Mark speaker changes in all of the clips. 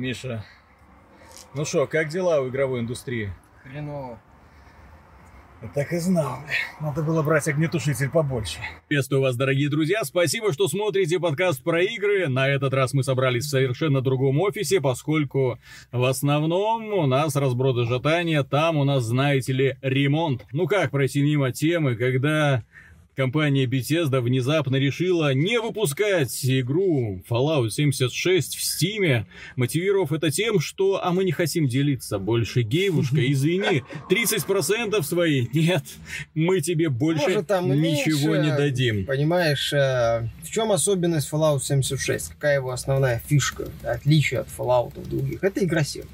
Speaker 1: Миша, ну что, как дела у игровой индустрии?
Speaker 2: Хреново.
Speaker 1: Так и знал. Надо было брать огнетушитель побольше.
Speaker 3: Приветствую вас, дорогие друзья. Спасибо, что смотрите подкаст про игры. На этот раз мы собрались в совершенно другом офисе, поскольку в основном у нас разброд и жатание. Там у нас, знаете ли, ремонт. Ну как пройти мимо темы, когда компания Bethesda внезапно решила не выпускать игру Fallout 76 в Steam, мотивировав это тем, что «а мы не хотим делиться больше, гейвушка, извини, 30% свои, нет, мы тебе больше
Speaker 2: Может, там
Speaker 3: ничего
Speaker 2: меньше,
Speaker 3: не дадим».
Speaker 2: Понимаешь, э, в чем особенность Fallout 76? Какая его основная фишка, отличие от Fallout других? Это игра сервис.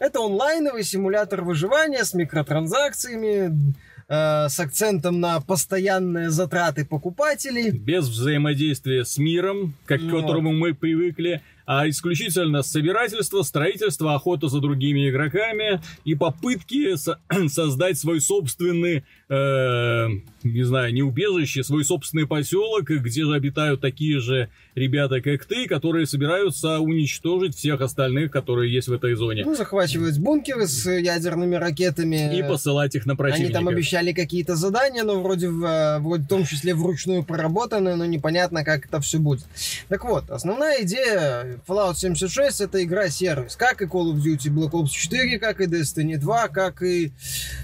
Speaker 2: Это онлайновый симулятор выживания с микротранзакциями, э, с акцентом на постоянные затраты покупателей.
Speaker 3: без взаимодействия с миром, как к
Speaker 2: Вот.
Speaker 3: которому мы привыкли, а исключительно собирательство, строительство, охота за другими игроками и попытки со- создать свой собственный, э, не знаю, не убежище, свой собственный поселок, где же обитают такие же ребята, как ты, которые собираются уничтожить всех остальных, которые есть в этой зоне.
Speaker 2: Ну, захвачивать бункеры с ядерными ракетами.
Speaker 3: И посылать их на противника.
Speaker 2: Они там обещали какие-то задания, но вроде, в, э, вроде в том числе вручную проработаны, но непонятно, как это все будет. Так вот, основная идея Fallout 76 это игра-сервис, как и Call of Duty Black Ops 4, как и Destiny 2, как и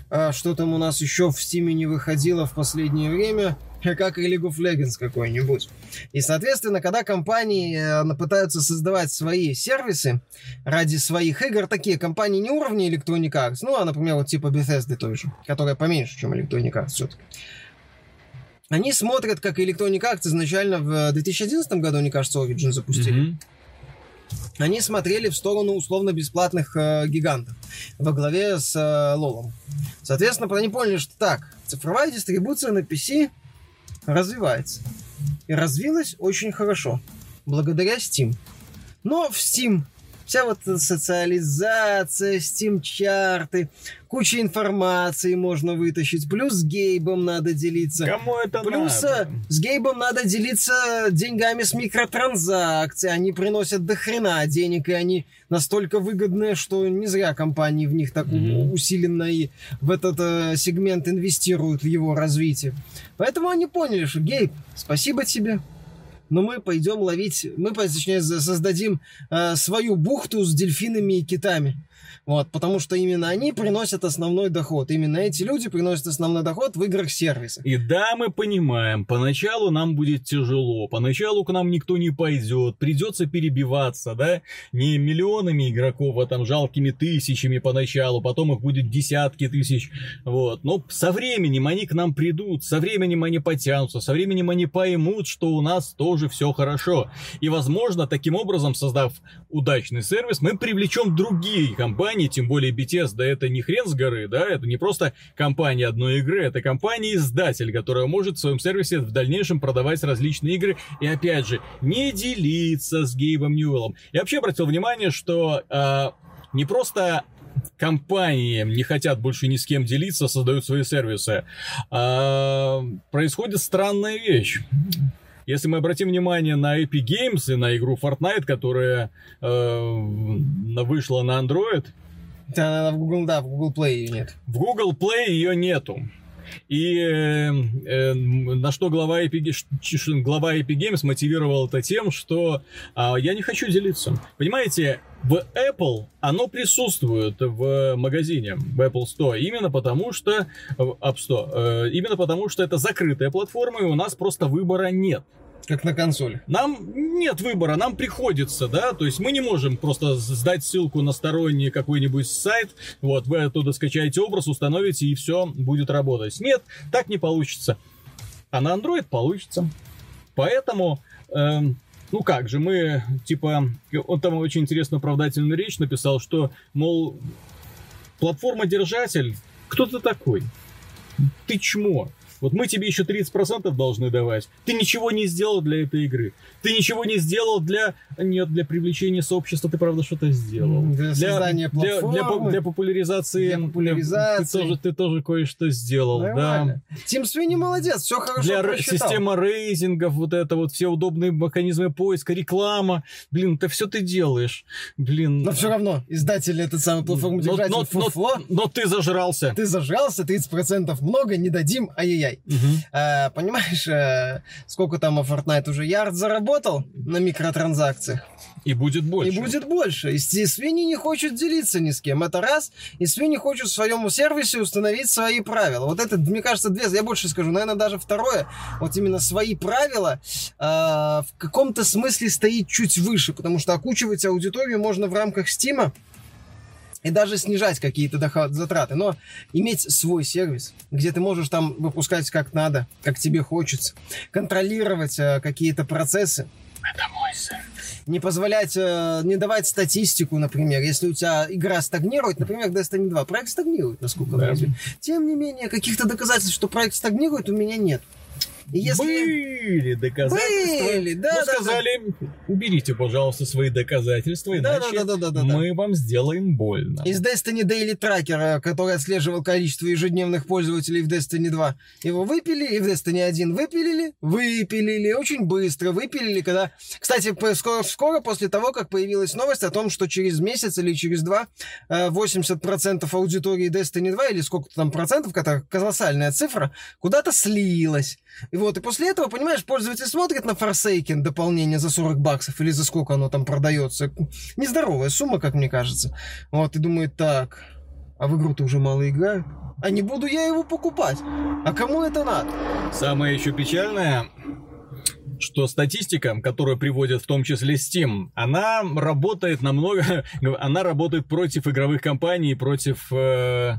Speaker 2: э, что там у нас еще в Steam не выходило в последнее время, как и League of Legends какой-нибудь. И, соответственно, когда компании э, пытаются создавать свои сервисы ради своих игр, такие компании не уровня Electronic Arts, ну, а, например, вот типа Bethesda той же, которая поменьше, чем Electronic Arts все-таки. Они смотрят, как Electronic Arts изначально в 2011 году, мне кажется, Origin запустили.
Speaker 3: Мгм.
Speaker 2: Они смотрели в сторону условно-бесплатных э, гигантов во главе с э, Лолом. Соответственно, они поняли, что так, цифровая дистрибуция на PC развивается. И развилась очень хорошо. Благодаря Steam. Но в Steam вся вот социализация, Steam-чарты, куча информации можно вытащить. Плюс с Гейбом надо делиться.
Speaker 3: Кому это
Speaker 2: Плюс
Speaker 3: надо?
Speaker 2: э, с Гейбом надо делиться деньгами с микротранзакций. Они приносят до хрена денег, и они настолько выгодные, что не зря компании в них так
Speaker 3: Мгм.
Speaker 2: усиленно и в этот э, сегмент инвестируют в его развитие. Поэтому они поняли, что Гейб, спасибо тебе. Но мы пойдем ловить, мы, точнее, создадим э, свою бухту с дельфинами и китами. Вот, потому что именно они приносят основной доход. Именно эти люди приносят основной доход в играх сервиса.
Speaker 3: И да, мы понимаем, поначалу нам будет тяжело, поначалу к нам никто не пойдет, придется перебиваться, да, не миллионами игроков, а там жалкими тысячами поначалу, потом их будет десятки тысяч, вот. Но со временем они к нам придут, со временем они потянутся, со временем они поймут, что у нас тоже все хорошо. И, возможно, таким образом, создав удачный сервис, мы привлечем другие компании, тем более Bethesda это не хрен с горы, да, это не просто компания одной игры, это компания-издатель, которая может в своем сервисе в дальнейшем продавать различные игры и, опять же, не делиться с Гейбом Ньюэллом. Я вообще обратил внимание, что а, не просто компании не хотят больше ни с кем делиться, создают свои сервисы. А, происходит странная вещь. Если мы обратим внимание на Epic Games и на игру Fortnite, которая э, вышла на Android,
Speaker 2: Да, она в Google, да, в Google Play ее нет.
Speaker 3: в Google Play ее нету. И э, э, на что глава Epic, глава Epic Games мотивировал это тем, что а, я не хочу делиться. Понимаете, в Apple оно присутствует в магазине, в Apple Store, именно потому что в App Store, э, именно потому что это закрытая платформа, и у нас просто выбора нет.
Speaker 2: Как на консоли.
Speaker 3: Нам нет выбора, нам приходится, да, то есть мы не можем просто сдать ссылку на сторонний какой-нибудь сайт, вот, вы оттуда скачаете образ, установите и все будет работать. Нет, так не получится. А на Android получится. Поэтому, эм, ну как же, мы, типа, он там очень интересную оправдательную речь написал, что, мол, платформа-держатель, кто ты такой? Ты чмо. Вот мы тебе еще 30% должны давать. Ты ничего не сделал для этой игры. Ты ничего не сделал для... Нет, для привлечения сообщества ты, правда, что-то сделал.
Speaker 2: Для создания
Speaker 3: для, для,
Speaker 2: платформы.
Speaker 3: для популяризации...
Speaker 2: Для популяризации.
Speaker 3: Ты тоже, ты тоже кое-что сделал,
Speaker 2: Нормально. Тим Свини молодец, все
Speaker 3: да.
Speaker 2: хорошо
Speaker 3: Для
Speaker 2: просчитал.
Speaker 3: система рейтингов, вот это вот, все удобные механизмы поиска, реклама. Блин, это все ты делаешь. Блин.
Speaker 2: Но все равно, издатели этот самый платформу
Speaker 3: но, но- но-
Speaker 2: фуфло.
Speaker 3: но ты зажрался.
Speaker 2: Ты зажрался, 30% много, не дадим, ай-яй-яй.
Speaker 3: Мгм.
Speaker 2: Э, понимаешь, э, сколько там Fortnite уже ярд заработал на микротранзакциях?
Speaker 3: И будет больше.
Speaker 2: И будет больше. И с- свиньи не хочет делиться ни с кем. Это раз. И свиньи хочет в своем сервисе установить свои правила. Вот это, мне кажется, две. Я больше скажу, наверное, даже второе. Вот именно свои правила э, в каком-то смысле стоит чуть выше, потому что окучивать аудиторию можно в рамках Стима и даже снижать какие-то доход- затраты, но иметь свой сервис, где ты можешь там выпускать как надо, как тебе хочется, контролировать э, какие-то процессы,
Speaker 3: Это мой сервис.
Speaker 2: не позволять, э, не давать статистику, например, если у тебя игра стагнирует, например, Destiny 2, проект стагнирует, насколько
Speaker 3: Да.
Speaker 2: я. Тем не менее, каких-то доказательств, что проект стагнирует, у меня нет. И если...
Speaker 3: Были доказательства.
Speaker 2: Были, да,
Speaker 3: Но
Speaker 2: да, да.
Speaker 3: сказали, уберите, пожалуйста, свои доказательства,
Speaker 2: Да,
Speaker 3: иначе
Speaker 2: да, да, да, да, да.
Speaker 3: мы вам сделаем больно.
Speaker 2: Из Destiny Daily Tracker, который отслеживал количество ежедневных пользователей в Destiny 2, его выпили, и в Destiny 1 выпилили, выпилили, очень быстро выпилили, когда... Кстати, скоро, скоро после того, как появилась новость о том, что через месяц или через два э, 80% аудитории Destiny 2, или сколько там процентов, это колоссальная цифра, куда-то слилась. И вот, и после этого, понимаешь, пользователь смотрит на Forsaken дополнение за 40 баксов, или за сколько оно там продается. Нездоровая сумма, как мне кажется. Вот, и думает, так, а в игру-то уже мало играют. А не буду я его покупать. А кому это надо?
Speaker 3: Самое еще печальное, что статистика, которую приводят в том числе Steam, она работает намного, она работает против игровых компаний, против э,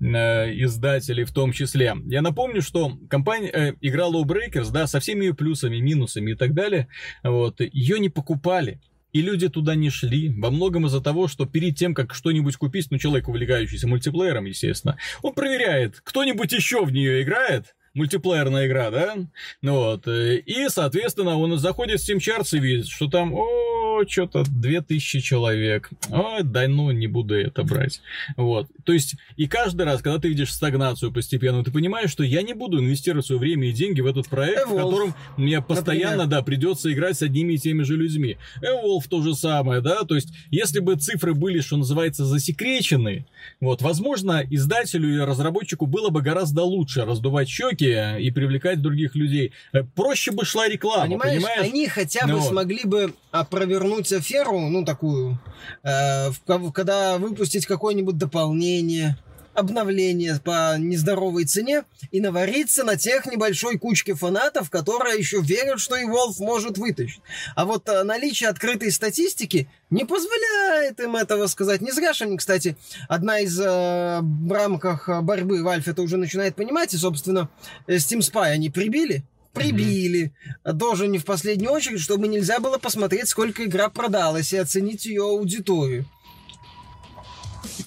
Speaker 3: э, издателей в том числе. Я напомню, что компания, э, игра Lawbreakers, да, со всеми ее плюсами, минусами и так далее, вот, ее не покупали. И люди туда не шли. Во многом из-за того, что перед тем, как что-нибудь купить, ну, человек, увлекающийся мультиплеером, естественно, он проверяет, кто-нибудь еще в нее играет, мультиплеерная игра, да? Ну вот. э, И, соответственно, он заходит в Steam Charts и видит, что там, о, что-то 2000 человек. О, да ну, не буду это брать. Вот. То есть, и каждый раз, когда ты видишь стагнацию постепенно, ты понимаешь, что я не буду инвестировать свое время и деньги в этот проект, в
Speaker 2: Evolve,
Speaker 3: котором мне постоянно, да, придется играть с одними и теми же людьми. Evolve то же самое, да, то есть, если бы цифры были, что называется, засекречены, вот, возможно, издателю и разработчику было бы гораздо лучше раздувать щеки и привлекать других людей. Э, Проще бы шла реклама,
Speaker 2: Понимаешь,
Speaker 3: понимаешь?
Speaker 2: они хотя бы
Speaker 3: Ну
Speaker 2: смогли бы провернуть аферу, ну, такую, э, в ко- когда выпустить какое-нибудь дополнение, обновление по нездоровой цене и навариться на тех небольшой кучке фанатов, которые еще верят, что и Wolf может вытащить. А вот э, наличие открытой статистики не позволяет им этого сказать. Не зря же они, кстати, одна из э, в рамках борьбы Valve это уже начинает понимать, и, собственно, э, Steam Spy они прибили, прибили, тоже не в последнюю очередь, чтобы нельзя было посмотреть, сколько игра продалась и оценить ее аудиторию.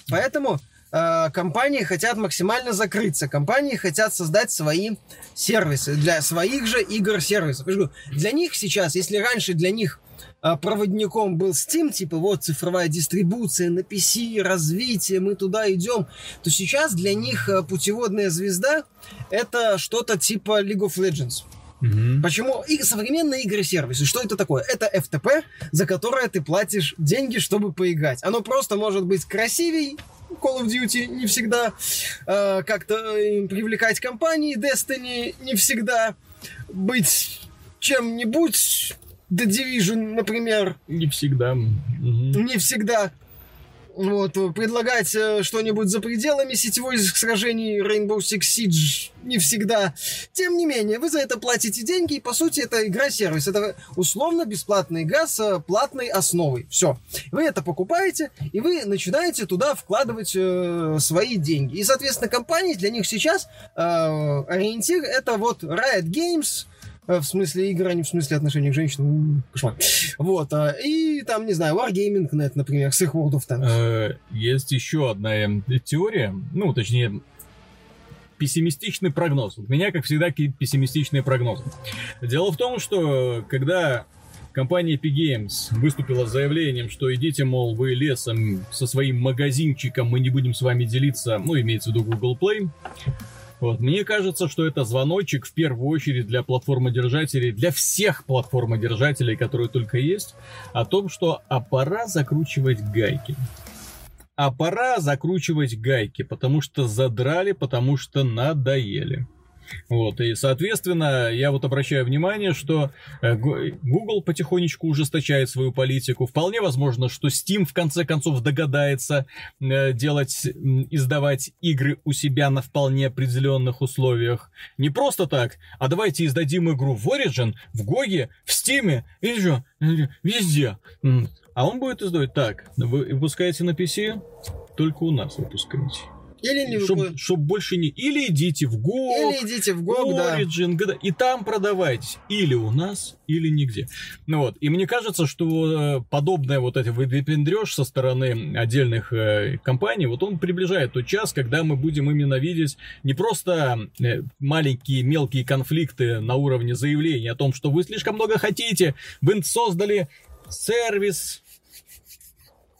Speaker 2: Поэтому компании хотят максимально закрыться. Компании хотят создать свои сервисы для своих же игр-сервисов. Для них сейчас, если раньше для них э, проводником был Steam, типа вот цифровая дистрибуция на PC, развитие, мы туда идем, то сейчас для них э, путеводная звезда это что-то типа League of Legends.
Speaker 3: Мгм.
Speaker 2: Почему и современные игры-сервисы? Что это такое? Это FTP, за которое ты платишь деньги, чтобы поиграть. Оно просто может быть красивей, Call of Duty не всегда, э, как-то э, привлекать компании, Destiny не всегда, быть чем-нибудь, The Division, например,
Speaker 3: Не всегда. Мгм.
Speaker 2: не всегда. Вот, э, предлагать э, что-нибудь за пределами сетевой сражений Rainbow Six Siege не всегда. Тем не менее, вы за это платите деньги, и по сути это игра-сервис. Это условно бесплатная игра с э, платной основой. Все. Вы это покупаете, и вы начинаете туда вкладывать э, свои деньги. И, соответственно, компании для них сейчас э, ориентир это вот Riot Games, в смысле игр, а не в смысле отношений к женщинам. Кошмар. Вот. а, И там, не знаю, Wargaming.net, например, с их World of Tanks.
Speaker 3: Э, Есть еще одна эм, теория, ну, точнее, пессимистичный прогноз. У меня, как всегда, какие пессимистичные прогнозы. Дело в том, что когда компания Epic Games выступила с заявлением, что идите, мол, вы лесом со своим магазинчиком, мы не будем с вами делиться, ну, имеется в виду Google Play, вот. Мне кажется, что это звоночек в первую очередь для платформодержателей, для всех платформодержателей, которые только есть, о том, что а пора закручивать гайки. А пора закручивать гайки, потому что задрали, потому что надоели. Вот, и, соответственно, я вот обращаю внимание, что э, Google потихонечку ужесточает свою политику. Вполне возможно, что Steam в конце концов догадается э, делать, издавать игры у себя на вполне определенных условиях. Не просто так, а давайте издадим игру в Origin, в GOG, в Steam, и еще, везде. А он будет издавать так, вы выпускаете на PC, только у нас выпускаете.
Speaker 2: Или не
Speaker 3: чтобы, чтоб больше не... Или идите в GOG,
Speaker 2: Или идите в GOG,
Speaker 3: Origin, да. и там продавайтесь. Или у нас, или нигде. Ну вот. И мне кажется, что э, подобное вот это выпендрешь со стороны отдельных э, компаний, вот он приближает тот час, когда мы будем именно видеть не просто э, маленькие мелкие конфликты на уровне заявления о том, что вы слишком много хотите, вы создали сервис,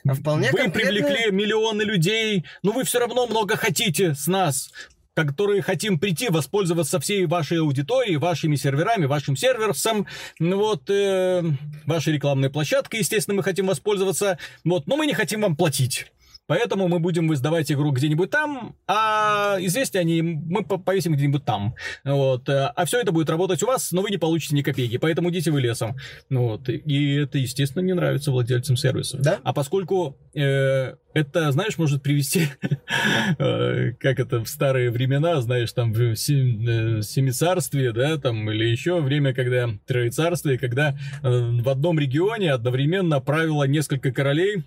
Speaker 2: а вполне
Speaker 3: Вы привлекли миллионы людей, но вы все равно много хотите с нас которые хотим прийти, воспользоваться всей вашей аудиторией, вашими серверами, вашим серверсом, ну вот, э, вашей рекламной площадкой, естественно, мы хотим воспользоваться, вот, но мы не хотим вам платить. Поэтому мы будем издавать игру где-нибудь там, а известия они мы повесим где-нибудь там. Вот. А все это будет работать у вас, но вы не получите ни копейки, поэтому идите вы лесом. Вот. И это, естественно, не нравится владельцам сервиса.
Speaker 2: Да?
Speaker 3: А поскольку э, это, знаешь, может привести, э, как это в старые времена, знаешь, там в сем, э, Семицарствие, да, там, или еще время, когда Троецарствие, когда э, в одном регионе одновременно правило несколько королей,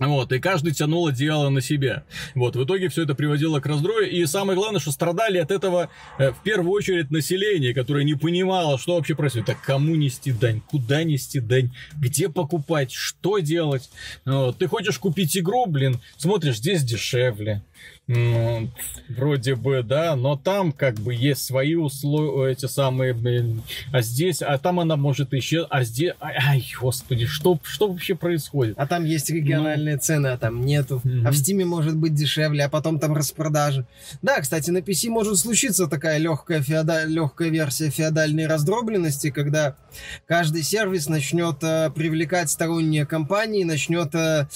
Speaker 3: вот, и каждый тянул одеяло на себя. Вот, в итоге все это приводило к раздрою, и самое главное, что страдали от этого э, в первую очередь население, которое не понимало, что вообще происходит. Так кому нести дань, куда нести дань, где покупать, что делать. Вот, ты хочешь купить игру, блин, смотришь, здесь дешевле. Ну, вроде бы, да, но там как бы есть свои условия, эти самые, блин, а здесь, а там она может еще, а здесь, ай, господи, что, что вообще происходит?
Speaker 2: А там есть региональные ну... цены, а там нету. Mm-hmm. А в Стиме может быть дешевле, а потом там распродажи. Да, кстати, на PC может случиться такая легкая, феода... легкая версия феодальной раздробленности, когда каждый сервис начнет э, привлекать сторонние компании, начнет э,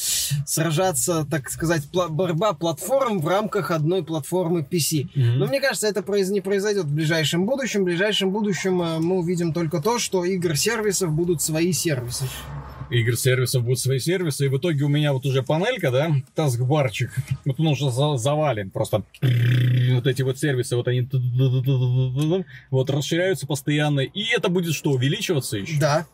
Speaker 2: сражаться, так сказать, пла- борьба платформ в рамках рамках одной платформы PC. Mm-hmm. Но мне кажется, это не произойдет в ближайшем будущем. В ближайшем будущем э, мы увидим только то, что игр-сервисов будут свои сервисы
Speaker 3: игр сервисов будут свои сервисы, и в итоге у меня вот уже панелька, да, таскбарчик, вот он уже завален, просто вот эти вот сервисы, вот они вот расширяются постоянно, и это будет что, увеличиваться еще?
Speaker 2: Да.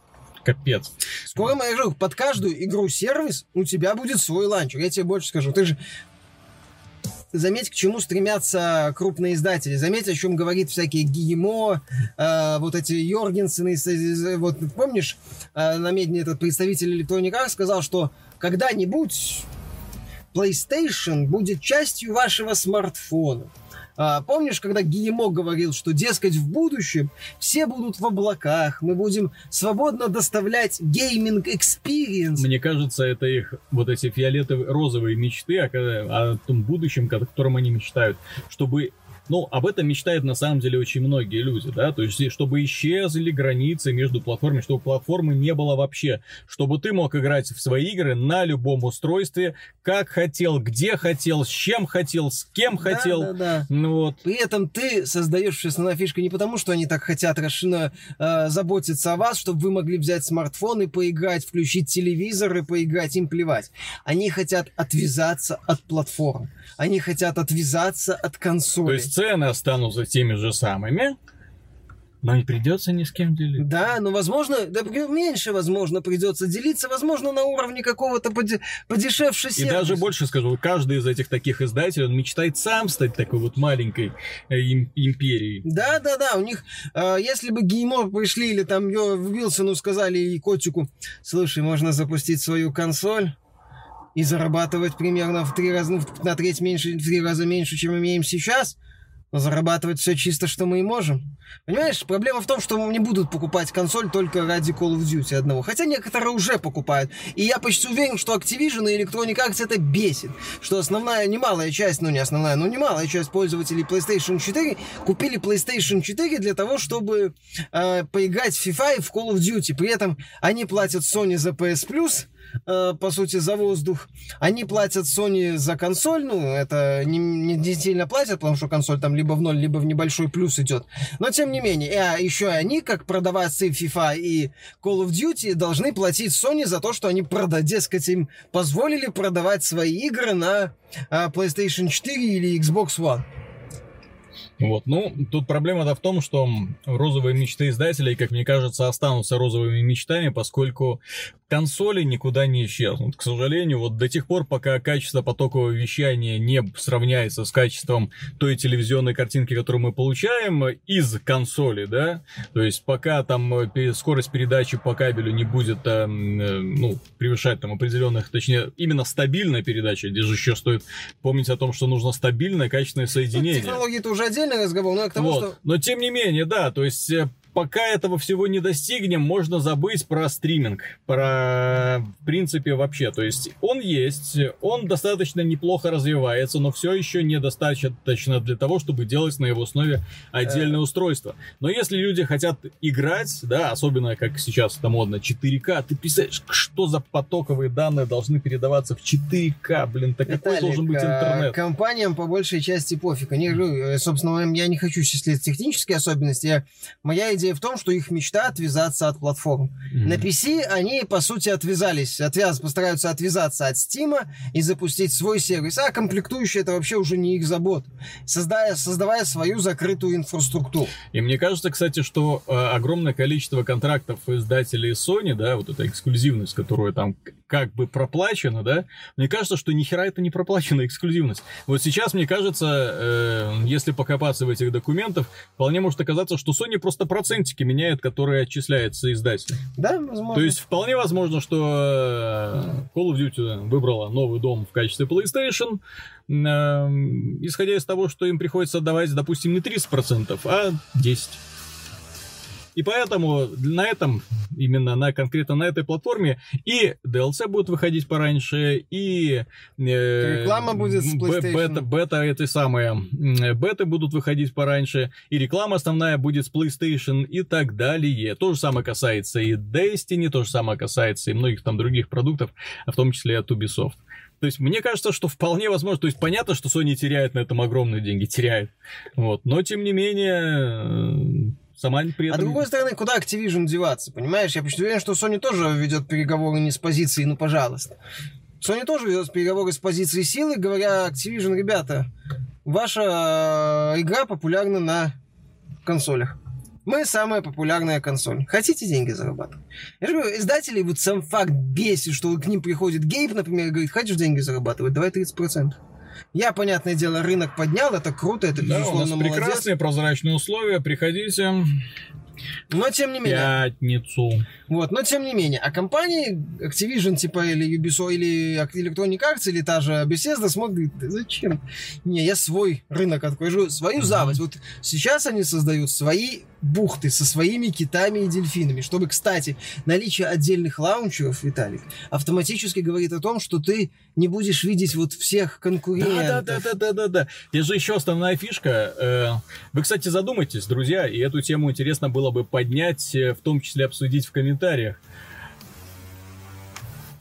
Speaker 3: Капец.
Speaker 2: Скоро, я говорю, под каждую игру-сервис у тебя будет свой ланчер. Я тебе больше скажу. Ты же заметь, к чему стремятся крупные издатели. Заметь, о чем говорит всякие Гиемо, э, вот эти Йоргенсены. Вот помнишь, э, намедни этот представитель Electronic Arts сказал, что когда-нибудь PlayStation будет частью вашего смартфона. А, помнишь, когда Гиймо говорил, что, дескать, в будущем все будут в облаках, мы будем свободно доставлять gaming experience.
Speaker 3: Мне кажется, это их вот эти фиолетовые, розовые мечты о, о том будущем, о котором они мечтают, чтобы ну, об этом мечтают на самом деле очень многие люди, да, то есть, чтобы исчезли границы между платформами, чтобы платформы не было вообще, чтобы ты мог играть в свои игры на любом устройстве, как хотел, где хотел, с чем хотел, с кем хотел. Да,
Speaker 2: да, да. Вот. При этом ты создаешь основная фишка не потому, что они так хотят расширенно э, заботиться о вас, чтобы вы могли взять смартфон и поиграть, включить телевизор и поиграть, им плевать. Они хотят отвязаться от платформ. Они хотят отвязаться от консоли.
Speaker 3: То есть цены останутся теми же самыми, но не придется ни с кем делиться.
Speaker 2: Да, но возможно, да меньше, возможно, придется делиться, возможно, на уровне какого-то поде- подешевше сервиса.
Speaker 3: И даже больше скажу, каждый из этих таких издателей, он мечтает сам стать такой вот маленькой э, им- империей.
Speaker 2: Да, да, да, у них, э, если бы Геймо пришли или там Вилсону сказали и котику, слушай, можно запустить свою консоль, и зарабатывать примерно в три раза, ну, на треть меньше, в три раза меньше, чем имеем сейчас, зарабатывать все чисто, что мы и можем. Понимаешь, проблема в том, что не будут покупать консоль только ради Call of Duty одного. Хотя некоторые уже покупают. И я почти уверен, что Activision и Electronic Arts это бесит. Что основная, немалая часть, ну не основная, но немалая часть пользователей PlayStation 4 купили PlayStation 4 для того, чтобы э, поиграть в FIFA и в Call of Duty. При этом они платят Sony за PS Plus, э, по сути, за воздух. Они платят Sony за консоль, ну, это не, не сильно платят, потому что консоль там либо в ноль, либо в небольшой плюс идет. Но, тем не менее, а еще и они, как продавцы FIFA и Call of Duty, должны платить Sony за то, что они, прода, дескать, им позволили продавать свои игры на э, PlayStation 4 или Xbox One.
Speaker 3: Вот, ну, тут проблема-то в том, что розовые мечты издателей, как мне кажется, останутся розовыми мечтами, поскольку консоли никуда не исчезнут. К сожалению, вот до тех пор, пока качество потокового вещания не сравняется с качеством той телевизионной картинки, которую мы получаем из консоли, да, то есть пока там э, скорость передачи по кабелю не будет, э, ну, превышать там определенных, точнее, именно стабильная передача, здесь же еще стоит помнить о том, что нужно стабильное, качественное соединение. Ну,
Speaker 2: технологии это уже отдельный разговор, но к тому,
Speaker 3: вот.
Speaker 2: что...
Speaker 3: Но тем не менее, да, то есть э, пока этого всего не достигнем, можно забыть про стриминг, про, в принципе, вообще. То есть он есть, он достаточно неплохо развивается, но все еще недостаточно для того, чтобы делать на его основе отдельное устройство. Но если люди хотят играть, да, особенно как сейчас это модно, 4К, ты представляешь, что за потоковые данные должны передаваться в 4К, блин, так какой должен быть интернет?
Speaker 2: Компаниям по большей части пофиг. Они, э, собственно, я не хочу счислить технические особенности. Я, моя идея идея в том, что их мечта отвязаться от платформ. Mm-hmm. На PC они, по сути, отвязались, отвяз, постараются отвязаться от Steam и запустить свой сервис, а комплектующие это вообще уже не их забот, создая, создавая свою закрытую инфраструктуру.
Speaker 3: И мне кажется, кстати, что э, огромное количество контрактов издателей Sony, да, вот эта эксклюзивность, которую там как бы проплачена, да, мне кажется, что нихера это не проплаченная эксклюзивность. Вот сейчас, мне кажется, э, если покопаться в этих документах, вполне может оказаться, что Sony просто процентики меняет, которые отчисляются издателю.
Speaker 2: Да, возможно.
Speaker 3: То есть вполне возможно, что э, Call of Duty выбрала новый дом в качестве PlayStation, э, исходя из того, что им приходится отдавать, допустим, не 30%, а 10%. И поэтому на этом, именно на конкретно на этой платформе и DLC будет выходить пораньше, и...
Speaker 2: Э, реклама будет с PlayStation.
Speaker 3: Бета, бета этой самые, беты будут выходить пораньше, и реклама основная будет с PlayStation и так далее. То же самое касается и Destiny, то же самое касается и многих там других продуктов, в том числе от Ubisoft. То есть мне кажется, что вполне возможно, то есть понятно, что Sony теряет на этом огромные деньги, теряет. Вот, но тем не менее сама при
Speaker 2: этом... А с другой стороны, куда Activision деваться, понимаешь? Я почти уверен, что Sony тоже ведет переговоры не с позиции «ну, пожалуйста». Sony тоже ведет переговоры с позиции силы, говоря Activision, ребята, ваша э, игра популярна на консолях. Мы самая популярная консоль. Хотите деньги зарабатывать? Я же говорю, издатели вот сам факт бесит, что к ним приходит Гейб, например, и говорит, хочешь деньги зарабатывать? Давай 30%. Я, понятное дело, рынок поднял, это круто, это,
Speaker 3: да,
Speaker 2: безусловно,
Speaker 3: у нас
Speaker 2: молодец.
Speaker 3: прекрасные прозрачные условия, приходите.
Speaker 2: Но тем не менее.
Speaker 3: Пятницу.
Speaker 2: Вот, но тем не менее. А компании Activision, типа, или Ubisoft, или Electronic Arts, или та же Bethesda смотрит, зачем? Не, я свой рынок открою, свою mm-hmm. завость. Вот сейчас они создают свои бухты со своими китами и дельфинами. Чтобы, кстати, наличие отдельных лаунчеров, Виталик, автоматически говорит о том, что ты не будешь видеть вот всех конкурентов.
Speaker 3: Да, да, да, да, да, да. Здесь же еще основная фишка. Э, вы, кстати, задумайтесь, друзья, и эту тему интересно было бы поднять, э, в том числе обсудить в комментариях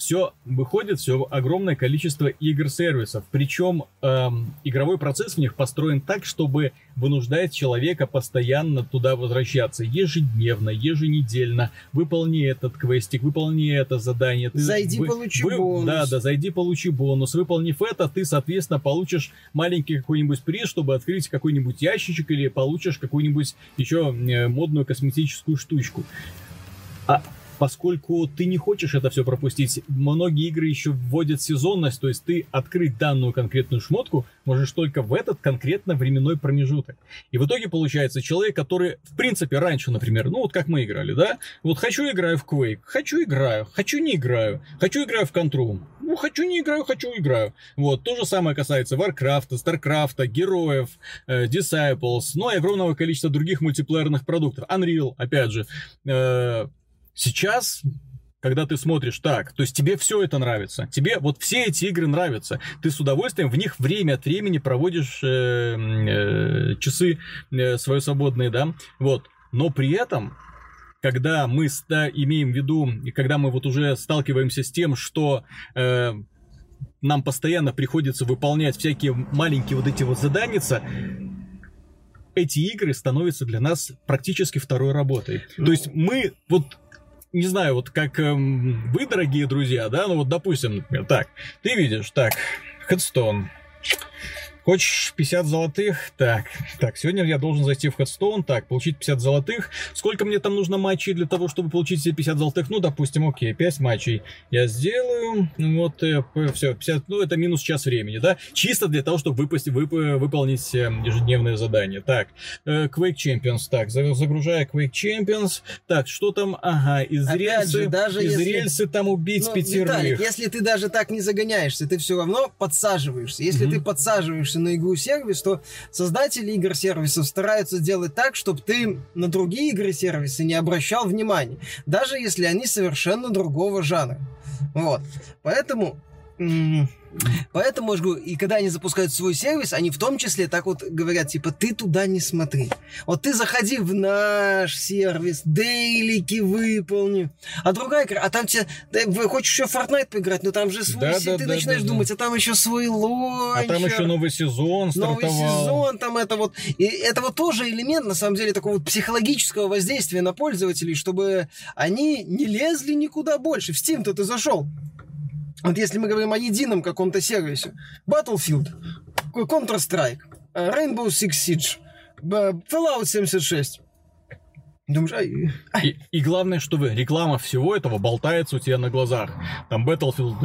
Speaker 3: все выходит, все огромное количество игр-сервисов. Причем эм, игровой процесс в них построен так, чтобы вынуждать человека постоянно туда возвращаться. Ежедневно, еженедельно. Выполни этот квестик, выполни это задание.
Speaker 2: Ты, зайди, вы, получи
Speaker 3: вы,
Speaker 2: бонус.
Speaker 3: Да, да, зайди, получи бонус. Выполнив это, ты, соответственно, получишь маленький какой-нибудь приз, чтобы открыть какой-нибудь ящичек или получишь какую-нибудь еще модную косметическую штучку. А поскольку ты не хочешь это все пропустить, многие игры еще вводят сезонность, то есть ты открыть данную конкретную шмотку можешь только в этот конкретно временной промежуток. И в итоге получается человек, который, в принципе, раньше, например, ну вот как мы играли, да, вот хочу играю в Quake, хочу играю, хочу не играю, хочу играю в Control, ну хочу не играю, хочу играю. Вот, то же самое касается Warcraft, StarCraft, Героев, э, Disciples, ну и огромного количества других мультиплеерных продуктов. Unreal, опять же. Э, сейчас когда ты смотришь так, то есть тебе все это нравится, тебе вот все эти игры нравятся, ты с удовольствием в них время от времени проводишь э, э, часы э, свои свободные, да, вот, но при этом когда мы ста- имеем в виду, и когда мы вот уже сталкиваемся с тем, что э, нам постоянно приходится выполнять всякие маленькие вот эти вот заданица, эти игры становятся для нас практически второй работой. То есть мы вот не знаю, вот как эм, вы, дорогие друзья, да, ну вот допустим, например, так, ты видишь, так, Headstone, Хочешь 50 золотых? Так, так, сегодня я должен зайти в Headstone, так, получить 50 золотых. Сколько мне там нужно матчей для того, чтобы получить все 50 золотых? Ну, допустим, окей, 5 матчей я сделаю. Вот, э, все, 50, ну, это минус час времени, да? Чисто для того, чтобы выпасть, вып, выполнить э, ежедневное задание. Так, э, Quake Champions, так, загружая Quake Champions. Так, что там? Ага, из
Speaker 2: Опять
Speaker 3: рельсы,
Speaker 2: же, даже
Speaker 3: из
Speaker 2: если-
Speaker 3: рельсы там убить
Speaker 2: Ну,
Speaker 3: пятерых.
Speaker 2: Виталик, если ты даже так не загоняешься, ты все равно подсаживаешься. Если
Speaker 3: Мгм.
Speaker 2: ты подсаживаешься на игру-сервис, то создатели игр-сервисов стараются делать так, чтобы ты на другие игры-сервисы не обращал внимания. Даже если они совершенно другого жанра. Вот. Поэтому... м, Поэтому, я же говорю, и когда они запускают свой сервис, они в том числе так вот говорят, типа, ты туда не смотри. Вот ты заходи в наш сервис, дейлики выполни. А другая игра, а там тебе, да, вы хочешь еще Fortnite поиграть, но там же свой,
Speaker 3: Да,
Speaker 2: се-
Speaker 3: да,
Speaker 2: ты
Speaker 3: да,
Speaker 2: начинаешь
Speaker 3: да, да.
Speaker 2: думать, а там еще свой
Speaker 3: А
Speaker 2: лончер.
Speaker 3: там еще новый сезон
Speaker 2: Новый
Speaker 3: стартовал.
Speaker 2: сезон, там это вот. И это вот тоже элемент, на самом деле, такого психологического воздействия на пользователей, чтобы они не лезли никуда больше. В Steam-то ты зашел. Вот если мы говорим о едином каком-то сервисе. Battlefield, Counter-Strike, э, Rainbow Six Siege, Fallout 76. Думаешь, ай,
Speaker 3: И, и главное, что вы, реклама всего этого болтается у тебя на глазах. Там Battlefield,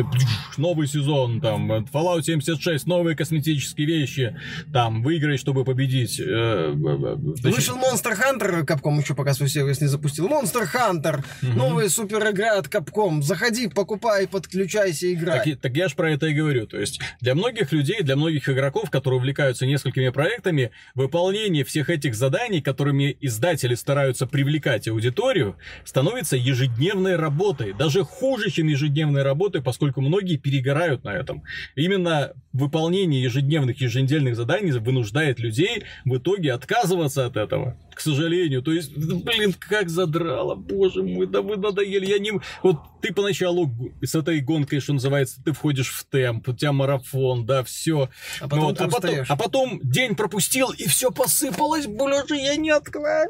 Speaker 3: новый сезон, там э, Fallout 76, новые косметические вещи, там выиграй, чтобы победить. Э, э, значит,
Speaker 2: Вышел Monster Hunter, Capcom еще пока свой сервис не запустил. Monster Hunter,
Speaker 3: Мгм.
Speaker 2: новая супер игра от Capcom. Заходи, покупай, подключайся, играй.
Speaker 3: Так, так я же про это и говорю. То есть для многих людей, для многих игроков, которые увлекаются несколькими проектами, выполнение всех этих заданий, которыми издатели стараются привлекать аудиторию, становится ежедневной работой. Даже хуже, чем ежедневной работой, поскольку многие перегорают на этом. Именно выполнение ежедневных, еженедельных заданий вынуждает людей в итоге отказываться от этого. К сожалению. То есть, блин, как задрало, боже мой, да вы надоели. Я не... Вот ты поначалу с этой гонкой, что называется, ты входишь в темп, у тебя марафон, да, все.
Speaker 2: А потом
Speaker 3: вот, а, потом, а потом день пропустил, и все посыпалось, боже, я не откладываю.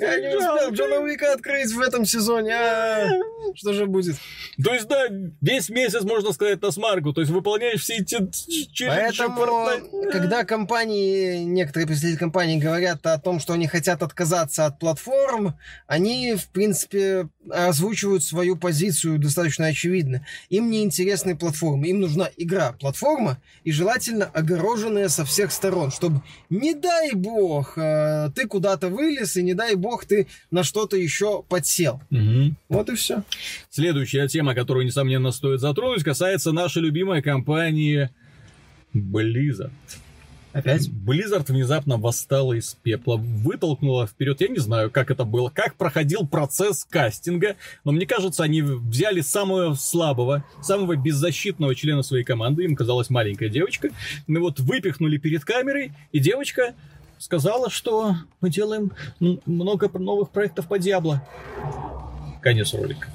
Speaker 2: Я не успел Джона Уика открыть в этом сезоне. а. Что же будет?
Speaker 3: То есть, да, весь месяц, можно сказать, на смарку. То есть, выполняешь все эти
Speaker 2: Поэтому, когда компании, некоторые представители компаний говорят о том, что они хотят отказаться от платформ, они, в принципе, озвучивают свою позицию достаточно очевидно. Им не интересны платформы, им нужна игра-платформа и желательно огороженная со всех сторон, чтобы, не дай бог, э, ты куда-то вылез, и не дай бог, ты на что-то еще подсел.
Speaker 3: Мгм.
Speaker 2: Вот и все.
Speaker 3: Следующая тема, которую, несомненно, стоит затронуть, касается нашей любимой компании Blizzard.
Speaker 2: Опять?
Speaker 3: Blizzard внезапно восстала из пепла, вытолкнула вперед. Я не знаю, как это было, как проходил процесс кастинга, но мне кажется, они взяли самого слабого, самого беззащитного члена своей команды, им казалась маленькая девочка, ну вот выпихнули перед камерой, и девочка сказала, что мы делаем много новых проектов по Диабло. Конец ролика.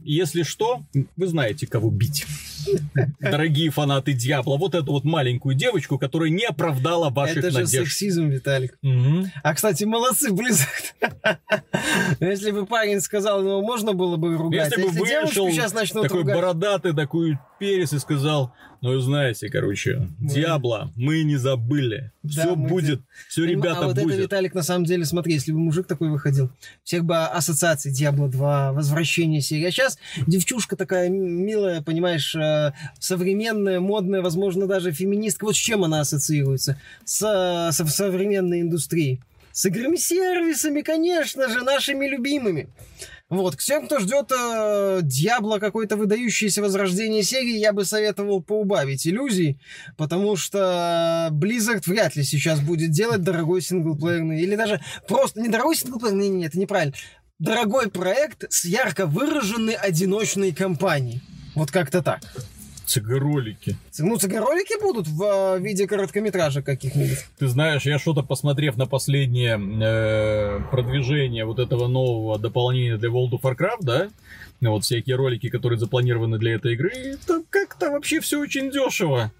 Speaker 3: Если что, вы знаете, кого бить. Дорогие фанаты Диабло, вот эту вот маленькую девочку, которая не оправдала ваших
Speaker 2: Это же
Speaker 3: надежд.
Speaker 2: сексизм, Виталик.
Speaker 3: Мгм.
Speaker 2: А, кстати, молодцы, Blizzard. Если бы парень сказал, ну, можно было бы ругать.
Speaker 3: Если
Speaker 2: а
Speaker 3: бы
Speaker 2: девушку
Speaker 3: вышел
Speaker 2: сейчас начнут
Speaker 3: такой
Speaker 2: ругать...
Speaker 3: бородатый, такой перец и сказал, ну, знаете, короче, Диабло мы не забыли.
Speaker 2: Да,
Speaker 3: все
Speaker 2: мы
Speaker 3: будет, все,
Speaker 2: Поним-
Speaker 3: ребята,
Speaker 2: а вот
Speaker 3: будет.
Speaker 2: это, Виталик, на самом деле, смотри, если бы мужик такой выходил, всех бы ассоциаций Диабло 2, возвращение серии. А сейчас девчушка такая милая, понимаешь, э, современная, модная, возможно, даже феминистка. Вот с чем она ассоциируется? С, со- современной индустрией. С играми сервисами, конечно же, нашими любимыми. Вот, к тем, кто ждет э, Диабло какое-то выдающееся возрождение серии, я бы советовал поубавить иллюзий, потому что Blizzard вряд ли сейчас будет делать дорогой синглплеерный, или даже просто не дорогой синглплеерный, не, не, это неправильно, дорогой проект с ярко выраженной одиночной кампанией. Вот как-то так.
Speaker 3: Цыгаролики.
Speaker 2: Ну, ролики будут в э, виде короткометражек каких-нибудь.
Speaker 3: Ты знаешь, я что-то посмотрев на последнее э, продвижение вот этого нового дополнения для World of Warcraft, да, ну, вот всякие ролики, которые запланированы для этой игры, это как-то вообще все очень дешево.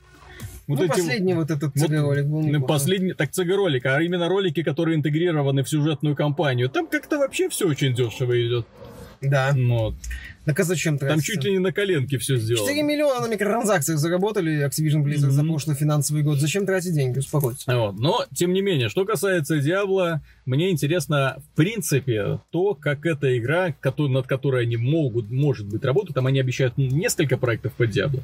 Speaker 3: Вот
Speaker 2: ну,
Speaker 3: эти-
Speaker 2: последний вот этот
Speaker 3: вот,
Speaker 2: ролик был
Speaker 3: ну. Последний, так цг-ролик, а именно ролики, которые интегрированы в сюжетную кампанию, там как-то вообще все очень дешево идет.
Speaker 2: Да.
Speaker 3: Ну, вот.
Speaker 2: Так а зачем
Speaker 3: Там
Speaker 2: тратиться?
Speaker 3: чуть ли не на коленке все
Speaker 2: 4
Speaker 3: сделано.
Speaker 2: миллиона на микротранзакциях заработали Activision Blizzard за
Speaker 3: Мгм.
Speaker 2: прошлый финансовый год. Зачем тратить деньги? Успокойтесь.
Speaker 3: Вот. Но, тем не менее, что касается Диабло, мне интересно, в принципе, то, как эта игра, над которой они могут, может быть, работать, там они обещают несколько проектов по Диабло.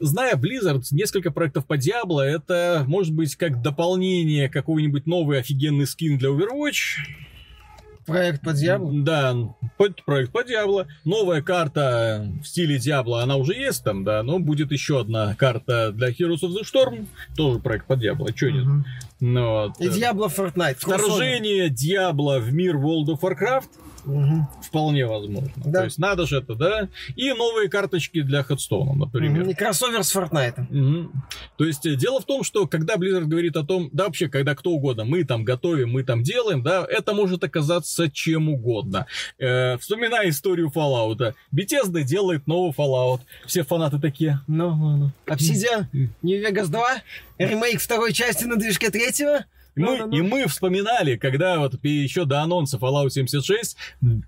Speaker 3: Зная Blizzard, несколько проектов по Диабло, это может быть как дополнение какой-нибудь новый офигенный скин для Overwatch.
Speaker 2: Проект по Диабло.
Speaker 3: Да, под- проект по Диабло. Новая карта в стиле Диабло, она уже есть там, да, но будет еще одна карта для Heroes of the Storm, тоже проект по Диабло, что нет. Ну, вот,
Speaker 2: И
Speaker 3: э,
Speaker 2: Диабло Fortnite.
Speaker 3: Вторжение Диабло в мир World of Warcraft
Speaker 2: Мгм.
Speaker 3: вполне возможно.
Speaker 2: Да.
Speaker 3: То есть надо же это, да? И новые карточки для Ходстоуна, например.
Speaker 2: И кроссовер с Fortnite.
Speaker 3: Мгм. То есть э, дело в том, что когда Blizzard говорит о том, да вообще, когда кто угодно, мы там готовим, мы там делаем, да, это может оказаться чем угодно. Э, вспоминая историю Fallout. Bethesda делает новый Fallout. Все фанаты такие,
Speaker 2: Ну, ну, ну. Obsidian. New Vegas 2, ремейк второй части на движке третьего.
Speaker 3: И мы,
Speaker 2: Ну-ну-ну.
Speaker 3: и мы вспоминали, когда вот еще до анонса Fallout 76,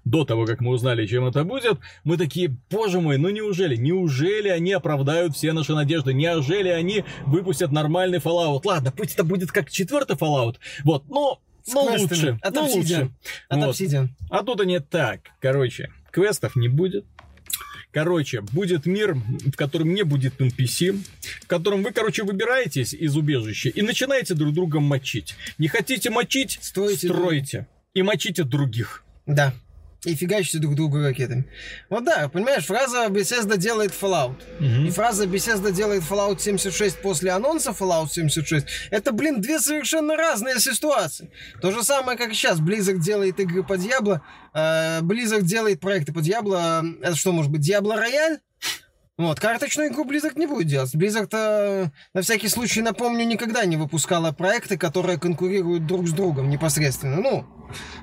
Speaker 3: до того, как мы узнали, чем это будет, мы такие, боже мой, ну неужели, неужели они оправдают все наши надежды, неужели они выпустят нормальный Fallout? Ладно, пусть это будет как четвертый Fallout, вот, но, но лучше,
Speaker 2: От Obsidian.
Speaker 3: лучше.
Speaker 2: От
Speaker 3: Вот.
Speaker 2: Obsidian.
Speaker 3: А тут они так, короче, квестов не будет. Короче, будет мир, в котором не будет NPC, в котором вы, короче, выбираетесь из убежища и начинаете друг друга мочить. Не хотите мочить?
Speaker 2: Строите
Speaker 3: стройте. И мочите других.
Speaker 2: Да. И фигачите друг друга ракетами. Вот да, понимаешь, фраза Bethesda делает Fallout. И фраза Bethesda делает Fallout 76 после анонса Fallout 76, это, блин, две совершенно разные ситуации. То же самое, как сейчас. Blizzard делает игры по Diablo, э, Blizzard делает проекты по Diablo. Это что может быть, Diablo Royale? Вот, карточную игру Blizzard не будет делать. Blizzard, э, на всякий случай, напомню, никогда не выпускала проекты, которые конкурируют друг с другом непосредственно. Ну,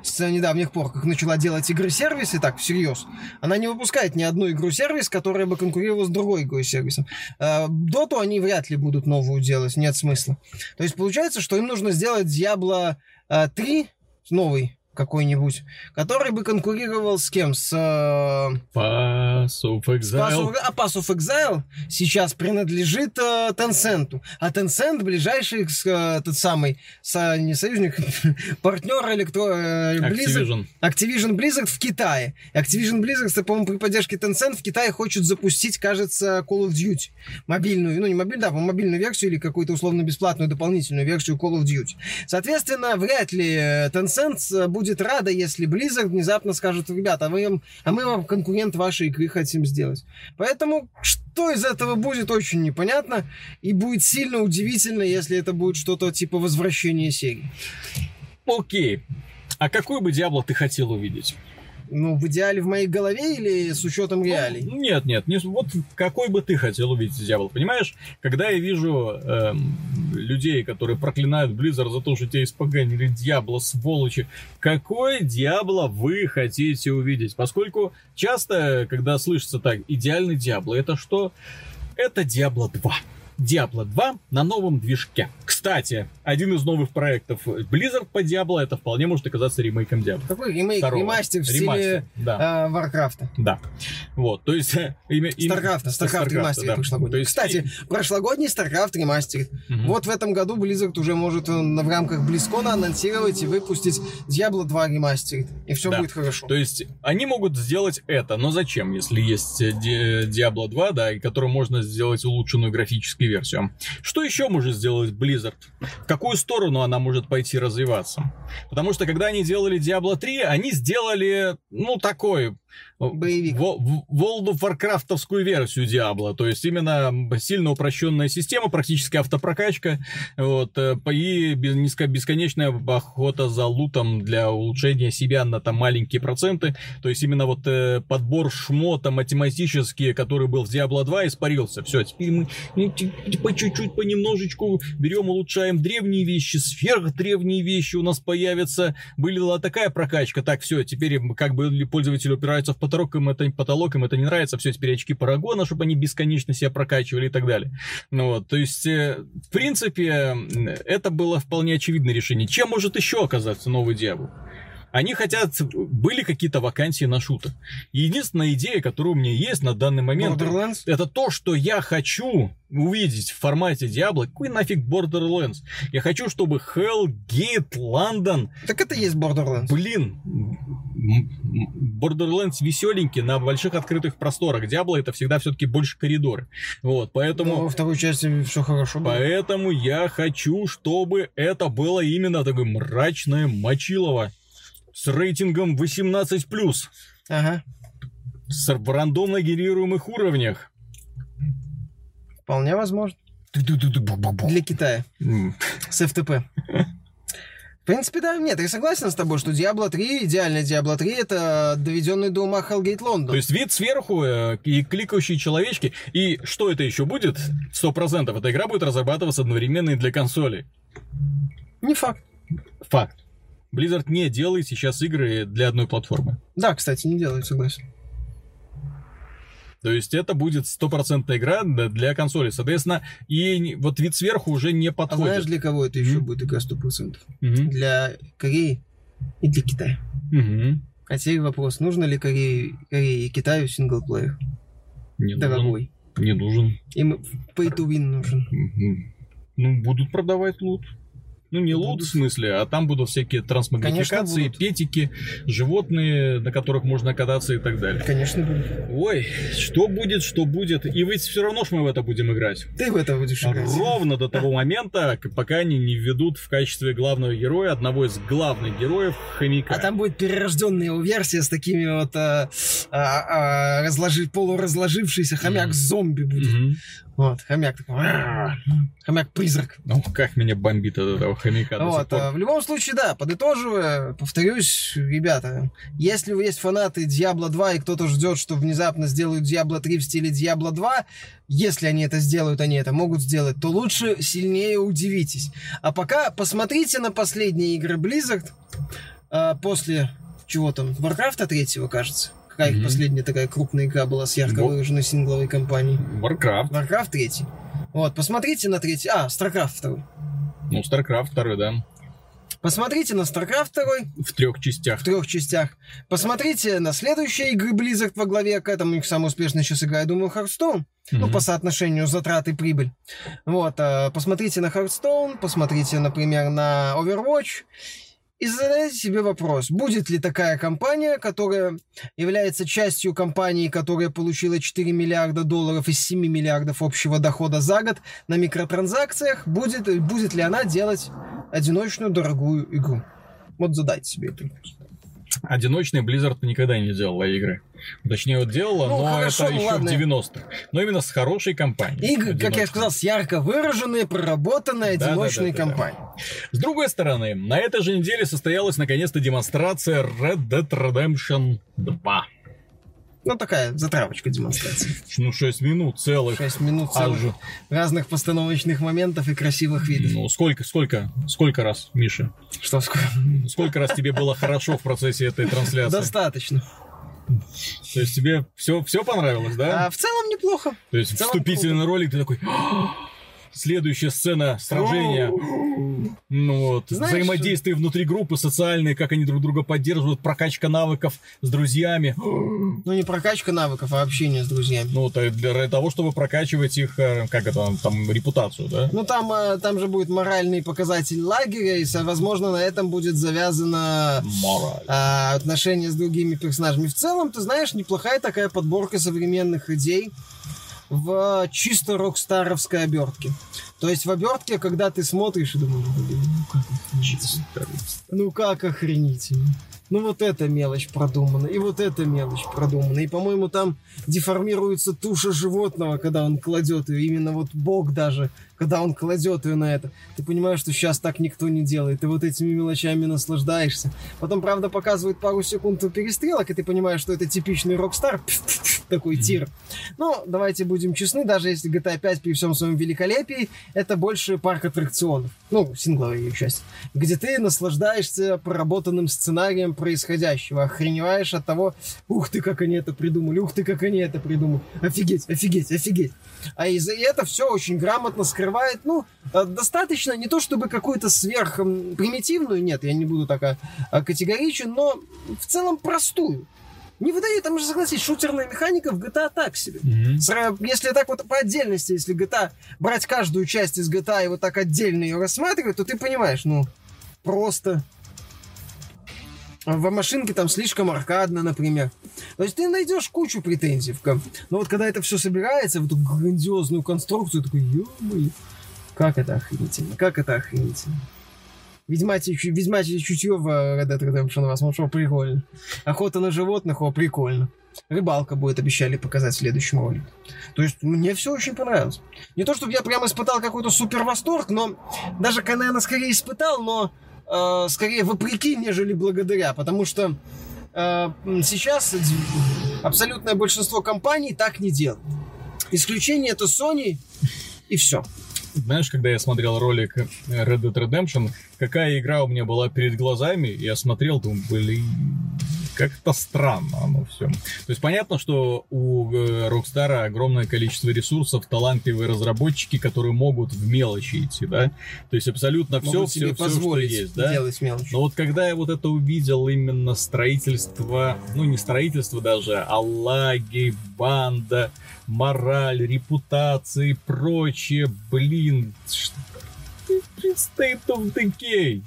Speaker 2: с недавних пор, как начала делать игры-сервисы, так, всерьез, она не выпускает ни одну игру-сервис, которая бы конкурировала с другой игрой-сервисом. Э, Доту они вряд ли будут новую делать, нет смысла. То есть получается, что им нужно сделать Diablo э, 3 новый какой-нибудь, который бы конкурировал с кем? С... э,
Speaker 3: Pass of
Speaker 2: Pass
Speaker 3: Exile.
Speaker 2: of, а Pass of Exile сейчас принадлежит э, Tencent. А Tencent ближайший э, тот самый со, не союзник, партнер электро э, Blizzard,
Speaker 3: Activision.
Speaker 2: Activision Blizzard в Китае. Activision Blizzard, по-моему, при поддержке Tencent в Китае хочет запустить, кажется, Call of Duty. Мобильную, ну не мобильную, да, мобильную версию или какую-то условно-бесплатную дополнительную версию Call of Duty. Соответственно, вряд ли э, Tencent э, будет рада, если Blizzard внезапно скажет, ребята, а, вы, а мы вам конкурент вашей игры хотим сделать. Поэтому что из этого будет, очень непонятно. И будет сильно удивительно, если это будет что-то типа возвращения серии.
Speaker 3: Окей. А какой бы Диабло ты хотел увидеть?
Speaker 2: Ну, в идеале в моей голове или с учетом реалий?
Speaker 3: Ну, Нет, нет, не, вот какой бы ты хотел увидеть Диабло, понимаешь? Когда я вижу эм, людей, которые проклинают Blizzard за то, что тебя испоганили Диабло, сволочи, какой Диабло вы хотите увидеть? Поскольку часто, когда слышится так, идеальный Диабло, это что? Это Диабло 2. Diablo 2 на новом движке. Кстати, один из новых проектов Blizzard по Diablo это вполне может оказаться ремейком Diablo.
Speaker 2: Какой ремейк?
Speaker 3: Второго.
Speaker 2: Ремастер в стиле
Speaker 3: Ремастер, да.
Speaker 2: а, Warcraft а.
Speaker 3: Да. Вот, то есть... Имя, имя-
Speaker 2: StarCraft а,
Speaker 3: StarCraft StarCraft а,
Speaker 2: ремастер
Speaker 3: да.
Speaker 2: прошлогодний.
Speaker 3: То есть-
Speaker 2: Кстати, прошлогодний StarCraft ремастер.
Speaker 3: Мгм.
Speaker 2: Вот в этом году Blizzard уже может э, в рамках BlizzCon а анонсировать и выпустить Diablo 2 ремастер. И все
Speaker 3: Да.
Speaker 2: будет хорошо.
Speaker 3: То есть они могут сделать это, но зачем, если есть э, Diablo 2, да, и которую можно сделать улучшенную графическую версию? Что еще может сделать Blizzard? В какую сторону она может пойти развиваться? Потому что когда они делали Diablo 3, они сделали, ну, такой
Speaker 2: Боевик.
Speaker 3: Во- в- World of Warcraftовскую версию Diablo, то есть именно сильно упрощенная система, практически автопрокачка, вот, э, и бесконечная охота за лутом для улучшения себя на там маленькие проценты, то есть именно вот э, подбор шмота математический, который был в Diablo 2, испарился. Все, теперь мы ну, по чуть-чуть, понемножечку берем, улучшаем древние вещи, сверхдревние вещи у нас появятся. Была такая прокачка, так, все, теперь как бы пользователь упирается в потолок, им это, потолок, им это не нравится, все, теперь очки парагона, чтобы они бесконечно себя прокачивали и так далее. Ну вот, то есть, э, в принципе, это было вполне очевидное решение. Чем может еще оказаться новый Диабло? Они хотят... Были какие-то вакансии на шутер. И единственная идея, которая у меня есть на данный момент... Это то, что я хочу увидеть в формате Diablo. Какой нафиг Borderlands? Я хочу, чтобы Hellgate London
Speaker 2: Так это и есть Borderlands.
Speaker 3: Блин, Borderlands веселенький на больших открытых просторах. Diablo это всегда все-таки больше коридоры. Вот,
Speaker 2: Но
Speaker 3: поэтому...
Speaker 2: во второй части все хорошо было.
Speaker 3: Поэтому я хочу, чтобы это было именно такое мрачное мочилово с рейтингом 18+,
Speaker 2: Ага.
Speaker 3: с, в рандомно генерируемых уровнях.
Speaker 2: Вполне возможно. Для Китая. С FTP. В принципе, да, нет, я согласен с тобой, что Diablo 3, идеальный Diablo 3, это доведенный до ума Hellgate London.
Speaker 3: То есть вид сверху э, и кликающие человечки. И что это еще будет? Сто процентов. Эта игра будет разрабатываться одновременно и для консолей.
Speaker 2: Не факт.
Speaker 3: Факт. Blizzard не делает сейчас игры для одной платформы.
Speaker 2: Да, кстати, не делают, согласен.
Speaker 3: То есть это будет стопроцентная игра для консоли. Соответственно, и вот вид сверху уже не
Speaker 2: А знаешь,
Speaker 3: подходит.
Speaker 2: для кого это еще
Speaker 3: Мгм.
Speaker 2: будет игра 100%?
Speaker 3: Мгм.
Speaker 2: Для Кореи и для Китая.
Speaker 3: Мгм.
Speaker 2: А теперь вопрос, нужно ли Корее, Корее и Китаю синглплеер?
Speaker 3: Не нужен.
Speaker 2: Дорогой.
Speaker 3: Не нужен.
Speaker 2: Им pay to win нужен.
Speaker 3: Мгм. Ну, будут продавать лут. Ну, не лут
Speaker 2: Будут.
Speaker 3: в смысле, а там будут всякие трансмагнификации,
Speaker 2: Конечно, будут.
Speaker 3: петики, животные, на которых можно кататься и так далее.
Speaker 2: Конечно, будет.
Speaker 3: Ой, что будет, что будет. И ведь все равно ж мы в это будем играть.
Speaker 2: Ты в это будешь играть.
Speaker 3: Ровно до того момента, пока они не введут в качестве главного героя одного из главных героев хомяка.
Speaker 2: А там будет перерожденная его версия с такими вот а, а, а, разложи- полуразложившийся хомяк-зомби будет. Вот, хомяк такой. Хомяк-призрак.
Speaker 3: Ну, как меня бомбит от этого хомяка
Speaker 2: Вот, а, в любом случае, да, подытоживая, повторюсь, ребята, если вы есть фанаты Diablo 2 и кто-то ждет, что внезапно сделают Diablo 3 в стиле Diablo 2, если они это сделают, они это могут сделать, то лучше сильнее удивитесь. А пока посмотрите на последние игры Blizzard а, после чего там, Warcraft 3, кажется. Какая их
Speaker 3: Мгм.
Speaker 2: последняя такая крупная игра была с ярко выраженной сингловой кампанией?
Speaker 3: Warcraft.
Speaker 2: Warcraft 3. Вот, посмотрите на третий. А, StarCraft 2.
Speaker 3: Ну, StarCraft 2, да.
Speaker 2: Посмотрите на StarCraft 2
Speaker 3: В трех частях.
Speaker 2: в трех частях. Посмотрите на следующие игры Blizzard во главе к этому. У них самая успешная сейчас игра, я думаю, Hearthstone. Ну,
Speaker 3: Мгм.
Speaker 2: по соотношению затрат и прибыль. Вот, а, посмотрите на Hearthstone, посмотрите, например, на Overwatch. И задайте себе вопрос, будет ли такая компания, которая является частью компании, которая получила 4 миллиарда долларов из 7 миллиардов общего дохода за год на микротранзакциях, будет, будет ли она делать одиночную дорогую игру? Вот задайте себе вопрос.
Speaker 3: Одиночный Blizzard никогда не делала игры. Точнее, вот делала,
Speaker 2: Ну,
Speaker 3: но
Speaker 2: хорошо,
Speaker 3: это
Speaker 2: ну
Speaker 3: еще
Speaker 2: ладно.
Speaker 3: в 90-х. Но именно с хорошей компанией.
Speaker 2: Игры, как я сказал, с ярко выраженной, проработанной
Speaker 3: Да, да,
Speaker 2: одиночной
Speaker 3: да, да, да.
Speaker 2: компанией.
Speaker 3: С другой стороны, на этой же неделе состоялась наконец-то демонстрация Red Dead Redemption 2.
Speaker 2: Ну, такая затравочка демонстрации.
Speaker 3: Ну, 6 минут целых.
Speaker 2: 6 минут
Speaker 3: А
Speaker 2: целых
Speaker 3: же-
Speaker 2: разных постановочных моментов и красивых видов.
Speaker 3: Ну, сколько, сколько, сколько раз, Миша?
Speaker 2: Что сколько?
Speaker 3: Сколько раз тебе было хорошо в процессе этой трансляции?
Speaker 2: Достаточно.
Speaker 3: То есть тебе все, все понравилось, да?
Speaker 2: А в целом неплохо.
Speaker 3: То есть
Speaker 2: в целом
Speaker 3: вступительный ролик, ты такой... «А, следующая сцена сражения. Ну вот,
Speaker 2: Знаешь,
Speaker 3: взаимодействие внутри группы, социальные, как они друг друга поддерживают, прокачка навыков с друзьями.
Speaker 2: Ну, не прокачка навыков, а общение с друзьями.
Speaker 3: Ну, то для того, чтобы прокачивать их, э, как это, там, репутацию, да?
Speaker 2: Ну, там, э, там же будет моральный показатель лагеря, и, возможно, на этом будет завязано
Speaker 3: Мораль.
Speaker 2: а, отношения с другими персонажами. В целом, ты знаешь, неплохая такая подборка современных идей в чисто рокстаровской обертке. То есть в обертке, когда ты смотришь и думаешь, блин, ну как охренительно. Ну как охренительно. Ну вот эта мелочь продумана, и вот эта мелочь продумана. И, по-моему, там деформируется туша животного, когда он кладет ее. Именно вот Бог даже, когда он кладет ее на это. Ты понимаешь, что сейчас так никто не делает. Ты вот этими мелочами наслаждаешься. Потом, правда, показывают пару секунд перестрелок, и ты понимаешь, что это типичный рокстар. Такой тир. Но давайте будем честны, даже если GTA 5 при всем своем великолепии, это больше парк аттракционов. Ну, сингловая ее часть. Где ты наслаждаешься проработанным сценарием происходящего. Охреневаешь от того, ух ты, как они это придумали, ух ты, как они это придумали. Офигеть, офигеть, офигеть. А из за это все очень грамотно скрывает, ну, э, достаточно, не то чтобы какую-то сверх примитивную, нет, я не буду так а, категоричен, но в целом простую. Не выдает, там же, согласись, шутерная механика в GTA так себе. Сра- Если так вот по отдельности, если GTA, брать каждую часть из GTA и вот так отдельно ее рассматривать, то ты понимаешь, ну, просто... В машинке там слишком аркадно, например. То есть ты найдешь кучу претензий. Но вот когда это все собирается в эту грандиозную конструкцию, такой, ё как это охренительно, как это охренительно. Ведьмачье, ведьмачье чутье в э, Red Dead Redemption возможно, прикольно. Охота на животных, о, прикольно. Рыбалка будет, обещали показать в следующем ролике. То есть мне все очень понравилось. Не то, чтобы я прямо испытал какой-то супер восторг, но даже, наверное, скорее испытал, но э, скорее вопреки, нежели благодаря. Потому что э, сейчас абсолютное большинство компаний так не делают. Исключение это Sony и все.
Speaker 3: Знаешь, когда я смотрел ролик Red Dead Redemption, какая игра у меня была перед глазами, я смотрел, думаю, блин, как-то странно оно все. То есть понятно, что у э, Rockstar огромное количество ресурсов, талантливые разработчики, которые могут в мелочи идти, да? То есть абсолютно все,
Speaker 2: Могут
Speaker 3: все,
Speaker 2: себе
Speaker 3: все, что есть, да?
Speaker 2: делать мелочь.
Speaker 3: Но вот когда я вот это увидел именно строительство, ну не строительство даже, а лаги, банда, мораль, репутация и прочее, блин, что State of Decay.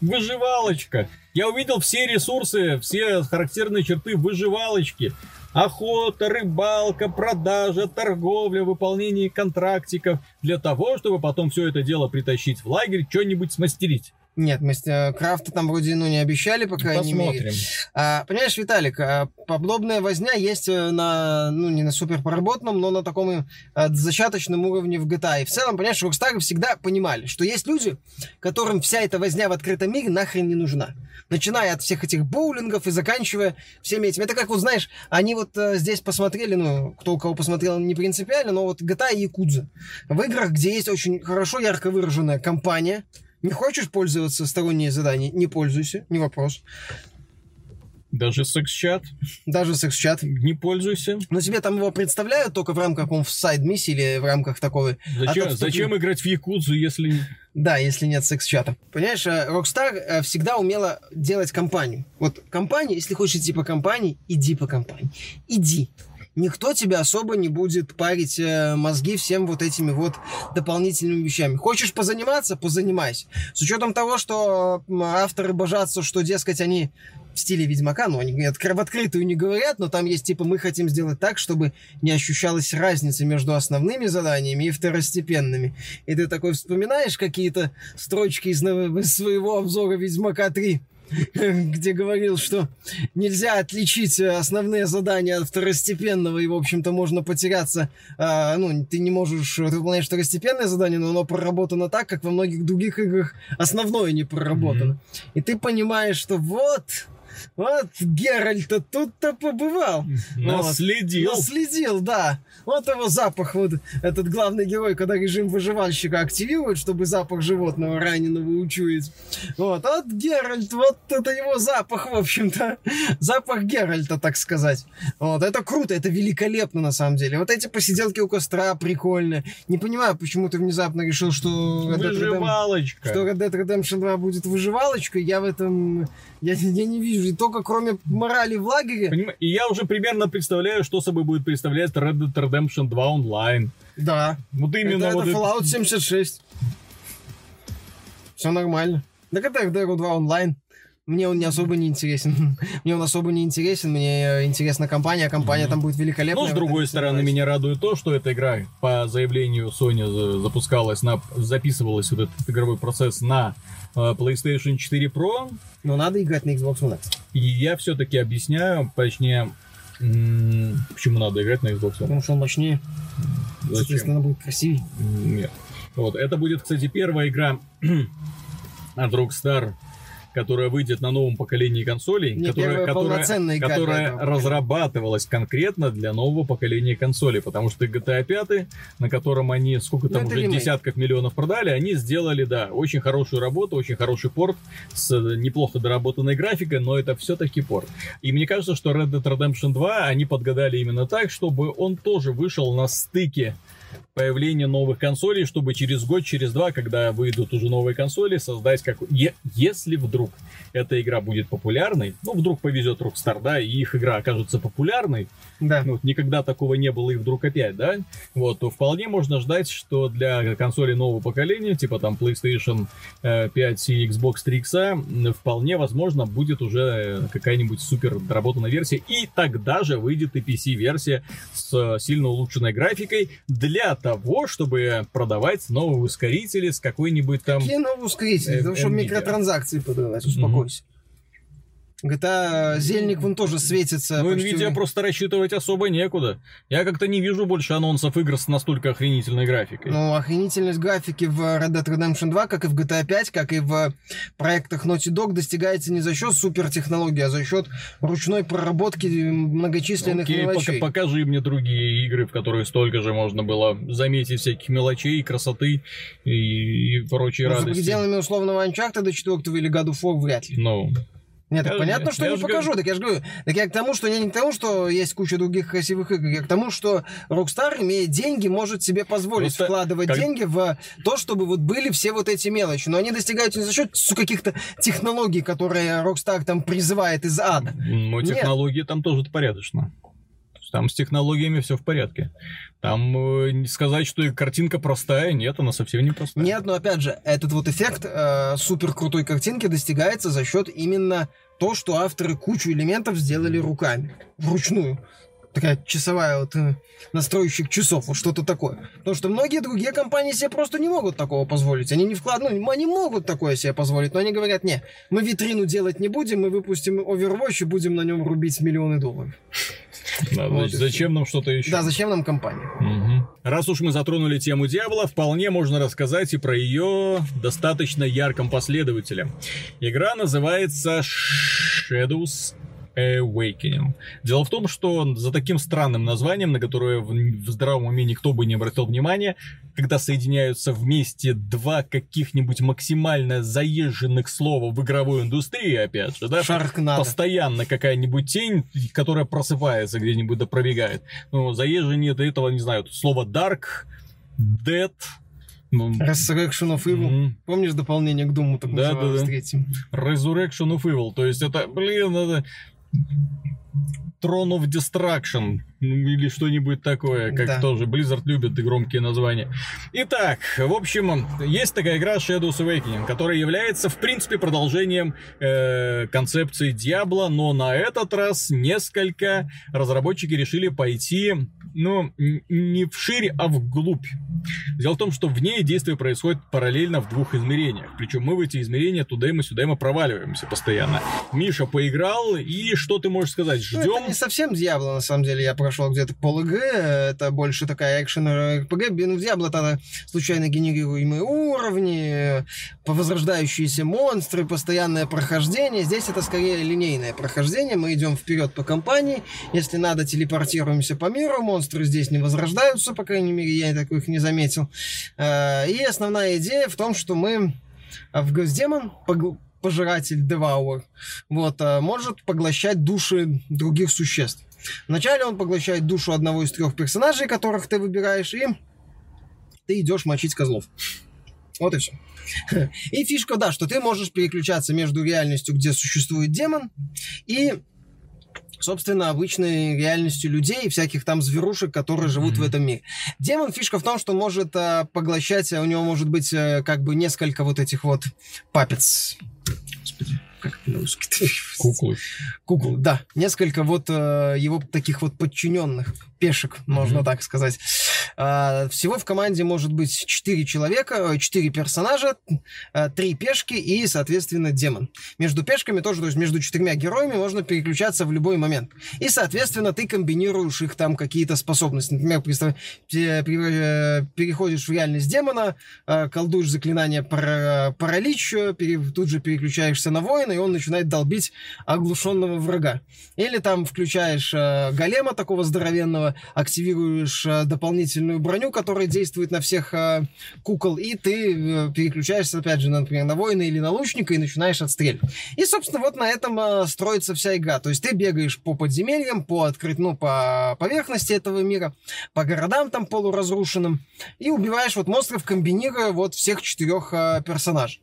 Speaker 3: Выживалочка. Я увидел все ресурсы, все характерные черты выживалочки. Охота, рыбалка, продажа, торговля, выполнение контрактиков. Для того, чтобы потом все это дело притащить в лагерь, что-нибудь смастерить.
Speaker 2: Нет, мастер крафта там вроде ну не обещали, по крайней мере.
Speaker 3: Посмотрим.
Speaker 2: А, понимаешь, Виталик, а, подобная возня есть э, на, ну, не на супер проработанном, но на таком э, зачаточном уровне в GTA. И в целом, понимаешь, Rockstar всегда понимали, что есть люди, которым вся эта возня в открытом мире нахрен не нужна. Начиная от всех этих боулингов и заканчивая всеми этими. Это как вот, знаешь, они вот э, здесь посмотрели, ну, кто у кого посмотрел, не принципиально, но вот GTA и Якудза. В играх, где есть очень хорошо, ярко выраженная компания, не хочешь пользоваться сторонние задания? Не пользуйся, не вопрос.
Speaker 3: Даже секс-чат,
Speaker 2: Даже секс-чат.
Speaker 3: не пользуйся.
Speaker 2: Но тебе там его представляют только в рамках каком сайд-миссии или в рамках.
Speaker 3: Зачем,
Speaker 2: А то, что
Speaker 3: зачем играть в Якудзу, если...
Speaker 2: Да, если нет секс-чата. Понимаешь, э, Rockstar э, всегда умела делать компанию. Вот компания, если хочешь идти по компании, иди по компании. Иди. Никто тебе особо не будет парить э, мозги всем вот этими вот дополнительными вещами. Хочешь позаниматься? Позанимайся. С учетом того, что авторы божатся, что, дескать, они в стиле Ведьмака, ну, они в открытую не говорят, но там есть, типа, мы хотим сделать так, чтобы не ощущалась разница между основными заданиями и второстепенными. И ты такой вспоминаешь какие-то строчки из своего обзора Ведьмака 3, где говорил, что нельзя отличить э, основные задания от второстепенного, и, в общем-то, можно потеряться. а, ну, ты не можешь, ты выполняешь второстепенное задание, но оно проработано так, как во многих других играх основное не проработано. И ты понимаешь, что вот, Вот Геральт-то тут-то побывал.
Speaker 3: Наследил.
Speaker 2: Наследил, да. Вот его запах, вот этот главный герой, когда режим выживальщика активирует, чтобы запах животного раненого учуять. Вот, вот Геральт, вот это его запах, в общем-то. Запах Геральта, так сказать. Вот, это круто, это великолепно на самом деле. Вот эти посиделки у костра прикольные. Не понимаю, почему ты внезапно решил, что Red Dead Redemption-
Speaker 3: Выживалочка.
Speaker 2: что Red Dead Redemption 2 будет выживалочкой, я в этом... Я, я не вижу. И только кроме морали в лагере...
Speaker 3: Поним- И я уже примерно представляю, что собой будет представлять Red Dead Redemption 2 онлайн.
Speaker 2: Да.
Speaker 3: Вот именно
Speaker 2: это,
Speaker 3: вот
Speaker 2: это Fallout 76. Все нормально. Так это RDR 2 онлайн. Мне он не особо не интересен. Мне он особо не интересен. Мне э, интересна компания. Компания там будет великолепная.
Speaker 3: Но, с
Speaker 2: в
Speaker 3: другой стороны,
Speaker 2: сомневаюсь.
Speaker 3: меня радует то, что эта игра по заявлению Sony за- запускалась на... записывалась вот этот игровой процесс на э, PlayStation 4 Pro.
Speaker 2: Но надо играть на Xbox One X.
Speaker 3: И я все-таки объясняю, точнее, почему надо играть на Xbox One.
Speaker 2: Потому что он мощнее.
Speaker 3: Зачем?
Speaker 2: Соответственно, она будет красивее.
Speaker 3: Нет. Вот, это будет, кстати, первая игра от Rockstar, которая выйдет на новом поколении консолей,
Speaker 2: Не,
Speaker 3: которая, которая, которая разрабатывалась конкретно для нового поколения консолей, потому что GTA 5, на котором они сколько
Speaker 2: Ну,
Speaker 3: там
Speaker 2: это
Speaker 3: уже
Speaker 2: ремейк.
Speaker 3: десятков миллионов продали, они сделали, да, очень хорошую работу, очень хороший порт с э, неплохо доработанной графикой, но это все-таки порт. И мне кажется, что Red Dead Redemption 2 они подгадали именно так, чтобы он тоже вышел на стыке появления новых консолей, чтобы через год, через два, когда выйдут уже новые консоли, создать как... Е- если вдруг эта игра будет популярной, ну, вдруг повезет Rockstar, да, и их игра окажется популярной,
Speaker 2: Да.
Speaker 3: ну, вот никогда такого не было и вдруг опять, да, вот, то вполне можно ждать, что для консолей нового поколения, типа там PlayStation э, 5 и Xbox 3 X, м, вполне возможно будет уже э, какая-нибудь супер доработанная версия, и тогда же выйдет и PC-версия с э, сильно улучшенной графикой для того, чтобы продавать новые ускорители с какой-нибудь там...
Speaker 2: Какие новые ускорители?
Speaker 3: Э,
Speaker 2: Потому что
Speaker 3: Nvidia.
Speaker 2: микротранзакции подавать, успокойся. GTA Зельник вон тоже светится.
Speaker 3: Ну,
Speaker 2: почти-
Speaker 3: Nvidia просто рассчитывать особо некуда. Я как-то не вижу больше анонсов игр с настолько охренительной графикой.
Speaker 2: Ну, охренительность графики в Red Dead Redemption 2, как и в GTA 5, как и в проектах Naughty Dog, достигается не за счет супертехнологий, а за счет ручной проработки многочисленных
Speaker 3: Окей,
Speaker 2: мелочей.
Speaker 3: пока- покажи мне другие игры, в которых столько же можно было заметить всяких мелочей, красоты и, и прочей
Speaker 2: Ну, за
Speaker 3: радости.
Speaker 2: пределами условного Uncharted 4 или God of War вряд ли.
Speaker 3: Ну,
Speaker 2: Нет, так
Speaker 3: Я-
Speaker 2: понятно,
Speaker 3: я-
Speaker 2: что
Speaker 3: я
Speaker 2: не покажу.
Speaker 3: говорю-
Speaker 2: Так я же говорю, так я к тому, что я не к тому, что есть куча других красивых игр, я к тому, что Rockstar, имея деньги, может себе позволить
Speaker 3: Просто
Speaker 2: вкладывать
Speaker 3: как-
Speaker 2: деньги в то, чтобы вот были все вот эти мелочи. Но они достигаются не за счет каких-то технологий, которые Rockstar там призывает из ада.
Speaker 3: ну,
Speaker 2: Нет.
Speaker 3: технологии там тоже порядочно. Там с технологиями все в порядке. Там э, сказать, что и картинка простая, нет, она совсем не простая.
Speaker 2: Нет, но опять же, этот вот эффект э, супер крутой картинки достигается за счет именно то, что авторы кучу элементов сделали руками, вручную. Такая часовая вот э, настройщик часов, вот что-то такое. Потому что многие другие компании себе просто не могут такого позволить. Они не вкладывают, ну, они могут такое себе позволить, но они говорят, не, мы витрину делать не будем, мы выпустим Overwatch и будем на нем рубить миллионы долларов.
Speaker 3: Да,
Speaker 2: Вот
Speaker 3: зачем нам что-то еще?
Speaker 2: Да, зачем нам компания?
Speaker 3: Мгм. Раз уж мы затронули тему Диабла, вполне можно рассказать и про ее достаточно ярком последователе. Игра называется Shadows Awakening. Дело в том, что за таким странным названием, на которое в, в здравом уме никто бы не обратил внимания, когда соединяются вместе два каких-нибудь максимально заезженных слова в игровой индустрии, опять же, да,
Speaker 2: Шарк надо.
Speaker 3: постоянно какая-нибудь тень, которая просыпается где-нибудь да пробегает. Ну, заезжение до этого, не знаю, слово dark, dead, ну,
Speaker 2: Resurrection of Evil.
Speaker 3: мгм,
Speaker 2: Помнишь дополнение к Думу, так
Speaker 3: Да, да, да.
Speaker 2: третьим?
Speaker 3: resurrection of evil. То есть это, блин, это Thank you. Throne of Destruction ну, или что-нибудь такое, как
Speaker 2: Да.
Speaker 3: тоже Blizzard любит и громкие названия. Итак, в общем, есть такая игра Shadows Awakening, которая является, в принципе, продолжением э, концепции Diablo, но на этот раз несколько разработчики решили пойти но н- не вширь, а вглубь. Дело в том, что в ней действие происходит параллельно в двух измерениях. Причем мы в эти измерения туда и мы сюда и мы проваливаемся постоянно. Миша поиграл, и что ты можешь сказать?
Speaker 2: Ну, это
Speaker 3: Ждем?
Speaker 2: не совсем Дьябло, на самом деле. Я прошел где-то пол ИГ, это больше такая экшен РПГ. Ну, в Дьябло тогда случайно генерируемые уровни, возрождающиеся монстры, постоянное прохождение. Здесь это скорее линейное прохождение. Мы идем вперед по компании. Если надо, телепортируемся по миру. Монстры здесь не возрождаются, по крайней мере, я таких не заметил. Э, И основная идея в том, что мы в Госдемон пожиратель Девауэр, вот, а, может поглощать души других существ. Вначале он поглощает душу одного из трех персонажей, которых ты выбираешь, и ты идешь мочить козлов. Вот и все. И фишка, да, что ты можешь переключаться между реальностью, где существует демон, и собственно, обычной реальностью людей и всяких там зверушек, которые живут
Speaker 3: Мгм.
Speaker 2: в этом мире. Демон фишка в том, что может а, поглощать, а у него может быть а, как бы несколько вот этих вот папец. Как это на-русски?
Speaker 3: Куклы.
Speaker 2: Кукол, да. Несколько вот э, его таких вот подчиненных, пешек, можно
Speaker 3: Мгм.
Speaker 2: так сказать. А, всего в команде может быть 4 человека, 4 персонажа, 3 пешки и, соответственно, демон. Между пешками тоже, то есть между четырьмя героями можно переключаться в любой момент. И, соответственно, ты комбинируешь их там какие-то способности. Например, представь, э, переходишь в реальность демона, э, колдуешь заклинание пара- паралич, э, тут же переключаешься на воина, и он начинает долбить оглушенного врага. Или там включаешь э, голема такого здоровенного, активируешь э, дополнительную броню, которая действует на всех э, кукол, и ты э, переключаешься, опять же, например, на воина или на лучника и начинаешь отстреливать. И, собственно, вот на этом строится вся игра. То есть ты бегаешь по подземельям, по открыть, ну, по поверхности этого мира, по городам там полуразрушенным, и убиваешь вот монстров, комбинируя вот всех четырех персонажей.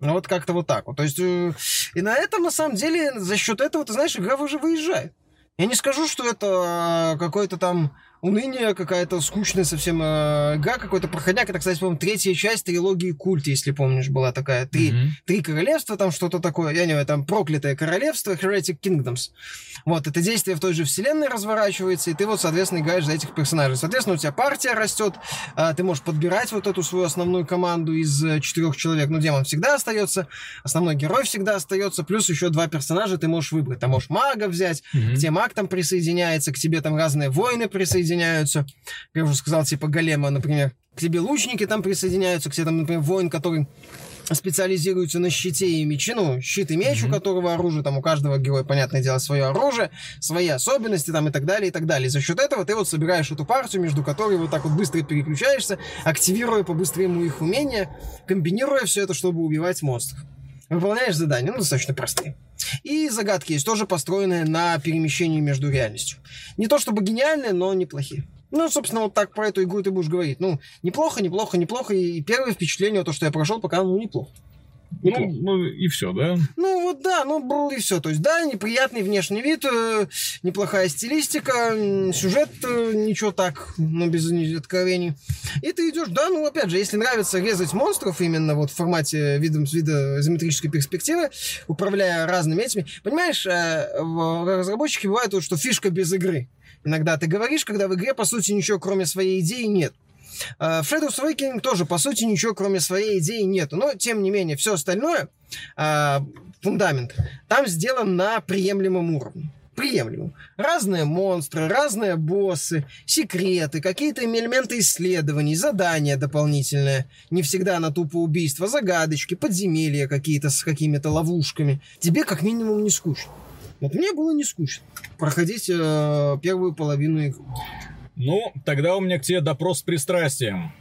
Speaker 2: Ну, вот как-то вот так вот. То есть, и на этом, на самом деле, за счет этого, ты знаешь, игра уже выезжает. Я не скажу, что это э, какой-то там уныние, какая-то скучная совсем э, игра, какой-то проходняк. Это, кстати, по-моему, третья часть трилогии Культ, если помнишь, была такая. Три,
Speaker 3: Мгм.
Speaker 2: три королевства, там что-то такое, я не знаю, там проклятое королевство, Heretic Kingdoms. Вот, это действие в той же вселенной разворачивается, и ты вот, соответственно, играешь за этих персонажей. Соответственно, у тебя партия растет, а, ты можешь подбирать вот эту свою основную команду из э, четырех человек. Ну, демон всегда остается, основной герой всегда остается, плюс еще два персонажа ты можешь выбрать. Там можешь мага взять, к тебе маг там присоединяется, к тебе там разные воины присоединяются. Как я уже сказал, типа голема, например. К тебе лучники там присоединяются, к тебе там, например, воин, который специализируется на щите и мече, ну, щит и меч, у
Speaker 3: Мгм.
Speaker 2: которого оружие, там у каждого героя, понятное дело, свое оружие, свои особенности там и так далее, и так далее. И за счет этого ты вот собираешь эту партию, между которой вот так вот быстро переключаешься, активируя по-быстрому их умения, комбинируя все это, чтобы убивать монстров. Выполняешь задания, ну, достаточно простые. И загадки есть, тоже построенные на перемещении между реальностью. Не то чтобы гениальные, но неплохие. Ну, собственно, вот так про эту игру ты будешь говорить. Ну, неплохо, неплохо, неплохо. И первое впечатление, то, что я прошел, пока, ну, неплохо.
Speaker 3: Ну, ну, и все, да?
Speaker 2: Ну вот да, ну и все. То есть да, неприятный внешний вид, э, неплохая стилистика, сюжет э, ничего так, ну без ни- откровений. И ты идешь, да, ну опять же, если нравится резать монстров именно вот в формате видом с вида изометрической перспективы, управляя разными этими, понимаешь, э, разработчики бывают вот, что фишка без игры. Иногда ты говоришь, когда в игре по сути ничего кроме своей идеи нет. Э, В Shadows тоже, по сути, ничего кроме своей идеи нету. Но, тем не менее, все остальное, а, фундамент, там сделан на приемлемом уровне. Приемлемом. Разные монстры, разные боссы, секреты, какие-то элементы исследований, задания дополнительные. Не всегда на тупо убийство, загадочки, подземелья какие-то с какими-то ловушками. Тебе как минимум не скучно. Вот мне было не скучно проходить э, первую половину игры.
Speaker 3: Ну, тогда у меня к тебе допрос с пристрастием.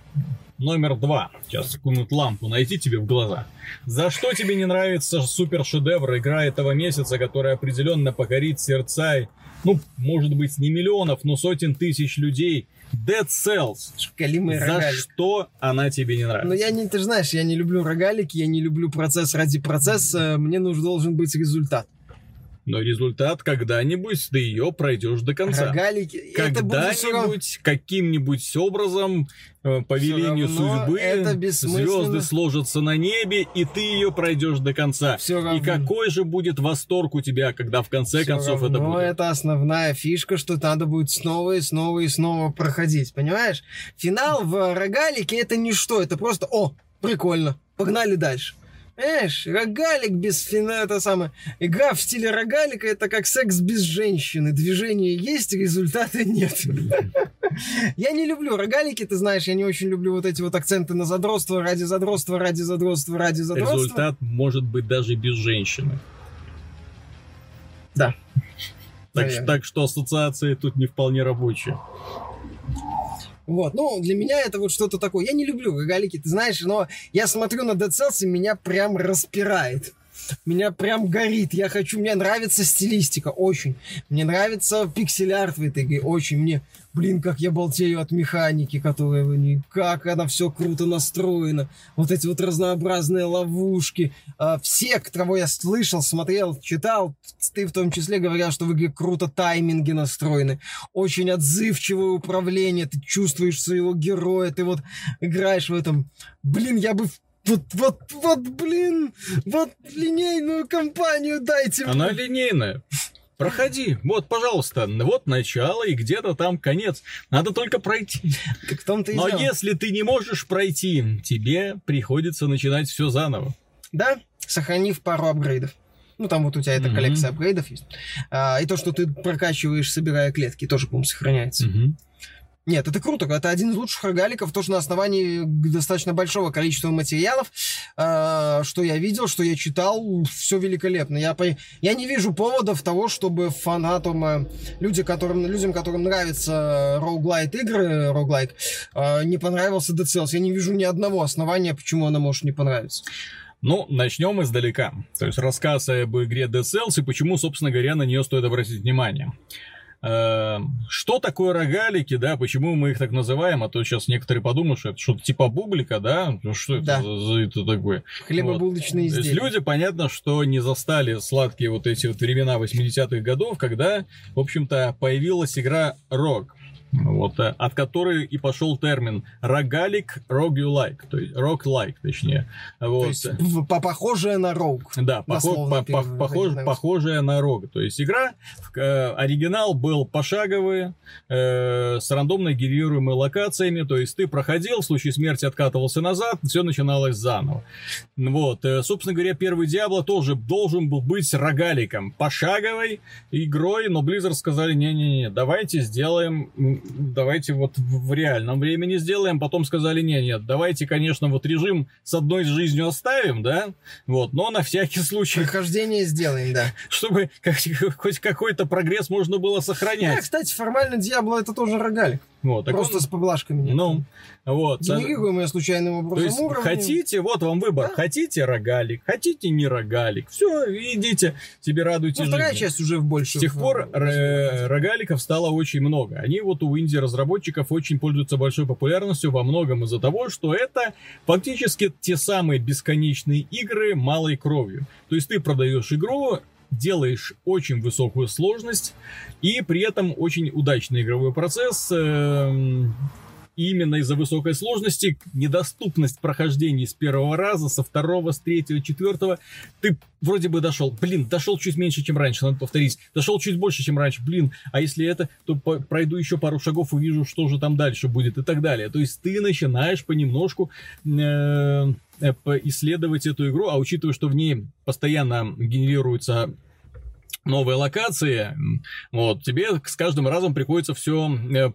Speaker 3: Номер два. Сейчас какую-нибудь лампу найти тебе в глаза. За что тебе не нравится супер шедевр игра этого месяца, которая определенно покорит сердца, ну, может быть, не миллионов, но сотен тысяч людей. Dead Cells.
Speaker 2: Калимый
Speaker 3: За
Speaker 2: рогалик.
Speaker 3: что она тебе не нравится?
Speaker 2: Но я не, ты же знаешь, я не люблю рогалики, я не люблю процесс ради процесса, мне нужен должен быть результат.
Speaker 3: Но результат когда-нибудь ты ее пройдешь до конца.
Speaker 2: Рогалики. Это
Speaker 3: Когда-нибудь, каким-нибудь образом, э, по велению
Speaker 2: равно
Speaker 3: судьбы,
Speaker 2: это
Speaker 3: звезды сложатся на небе, и ты ее пройдешь до конца.
Speaker 2: Всё
Speaker 3: И
Speaker 2: равно.
Speaker 3: какой же будет восторг у тебя, когда в конце
Speaker 2: Всё
Speaker 3: концов это
Speaker 2: равно
Speaker 3: будет?
Speaker 2: это основная фишка, что надо будет снова и снова и снова проходить, понимаешь? Финал в рогалике это ничто, это просто, о, прикольно, погнали дальше. Понимаешь, рогалик без финала, это самое, игра в стиле рогалика, это как секс без женщины. Движение есть, результата нет. Я не люблю рогалики, ты знаешь, я не очень люблю вот эти вот акценты на задротство, ради задротства, ради задротства, ради задротства.
Speaker 3: Результат может быть даже без женщины.
Speaker 2: Да.
Speaker 3: Так, так что ассоциация тут не вполне рабочая.
Speaker 2: Вот, ну, для меня это вот что-то такое. Я не люблю рогалики, ты знаешь, но я смотрю на Dead Cells, и меня прям распирает. Меня прям горит. Я хочу, мне нравится стилистика, очень. Мне нравится пиксель-арт в этой игре, очень. Мне, блин, как я балдею от механики, которая в ней, как она все круто настроена. Вот эти вот разнообразные ловушки. А, все, кого я слышал, смотрел, читал, ты в том числе говорят, что в игре круто тайминги настроены очень отзывчивое управление, ты чувствуешь своего героя, ты вот играешь в этом. Блин, я бы вот, вот, вот, блин, вот линейную компанию дайте мне.
Speaker 3: Она линейная. Проходи. Вот, пожалуйста. Вот начало и где-то там конец. Надо только пройти.
Speaker 2: Так в том-то и
Speaker 3: Но
Speaker 2: дело.
Speaker 3: если ты не можешь пройти, тебе приходится начинать все заново.
Speaker 2: Да, сохранив пару апгрейдов. Ну, там вот у тебя эта
Speaker 3: Мгм.
Speaker 2: коллекция апгрейдов есть. А, и то, что ты прокачиваешь, собирая клетки, тоже, по-моему, сохраняется. Нет, это круто. Это один из лучших рогаликов, тоже на основании достаточно большого количества материалов, э, что я видел, что я читал, все великолепно. Я, по- я не вижу поводов того, чтобы фанатам, э, люди, которым, людям, которым нравятся роуглайт игры, роуглайк, э, не понравился Cells. Я не вижу ни одного основания, почему она может не понравиться.
Speaker 3: Ну, начнем издалека. То есть рассказ об игре Dead Cells и почему, собственно говоря, на нее стоит обратить внимание. Э, Что такое рогалики, да, почему мы их так называем, а то сейчас некоторые подумают, что это что-то типа бублика, да, Ну, что это
Speaker 2: Да.
Speaker 3: за, за это такое?
Speaker 2: Хлебобулочные
Speaker 3: То есть
Speaker 2: изделия.
Speaker 3: люди, понятно, что не застали сладкие вот эти вот времена 80-х годов, когда, в общем-то, появилась игра Рог. Вот, э, от которой и пошел термин рогалик, roguelike, то есть rock-like, точнее. Вот.
Speaker 2: То есть, в- по- похожее на роуг.
Speaker 3: Да, похо-
Speaker 2: дословно
Speaker 3: по- по- похож- похожая на рог. То есть игра, э, оригинал был пошаговый, э, с рандомно генерируемыми локациями. То есть ты проходил, в случае смерти откатывался назад, все начиналось заново. Вот, э, собственно говоря, первый Диабло тоже должен был быть рогаликом, пошаговой игрой, но Blizzard сказали, не-не-не, давайте сделаем, давайте вот в реальном времени сделаем, потом сказали, не-нет, давайте, конечно, вот режим с одной жизнью оставим, да, вот, но на всякий случай,
Speaker 2: Прохождение сделаем, да.
Speaker 3: чтобы хоть какой-то прогресс можно было
Speaker 2: Да,
Speaker 3: сохранять.
Speaker 2: кстати, формально Диабло это тоже рогалик.
Speaker 3: Вот, так
Speaker 2: Просто
Speaker 3: он-
Speaker 2: с поблажками.
Speaker 3: ну, вот.
Speaker 2: Генерируемые случайным
Speaker 3: То
Speaker 2: образом
Speaker 3: есть
Speaker 2: уровни.
Speaker 3: хотите, вот вам выбор,
Speaker 2: Да.
Speaker 3: хотите рогалик, хотите не рогалик, все, идите, себе радуйте
Speaker 2: Ну, вторая
Speaker 3: жизни.
Speaker 2: часть уже в больше.
Speaker 3: С тех пор ро- рогаликов стало очень много. Они вот у инди-разработчиков очень пользуются большой популярностью во многом из-за того, что это фактически те самые бесконечные игры малой кровью. То есть ты продаешь игру, делаешь очень высокую сложность и при этом очень удачный игровой процесс. эм, именно из-за высокой сложности недоступность прохождений с первого раза, со второго, с третьего, четвертого, ты вроде бы дошел, блин, дошел чуть меньше, чем раньше, надо повторить, дошел чуть больше, чем раньше, блин, а если это, то пройду еще пару шагов, увижу, что же там дальше будет и так далее. То есть ты начинаешь понемножку э, э, по- исследовать эту игру, а учитывая, что в ней постоянно генерируются новые локации, вот, тебе с каждым разом приходится все,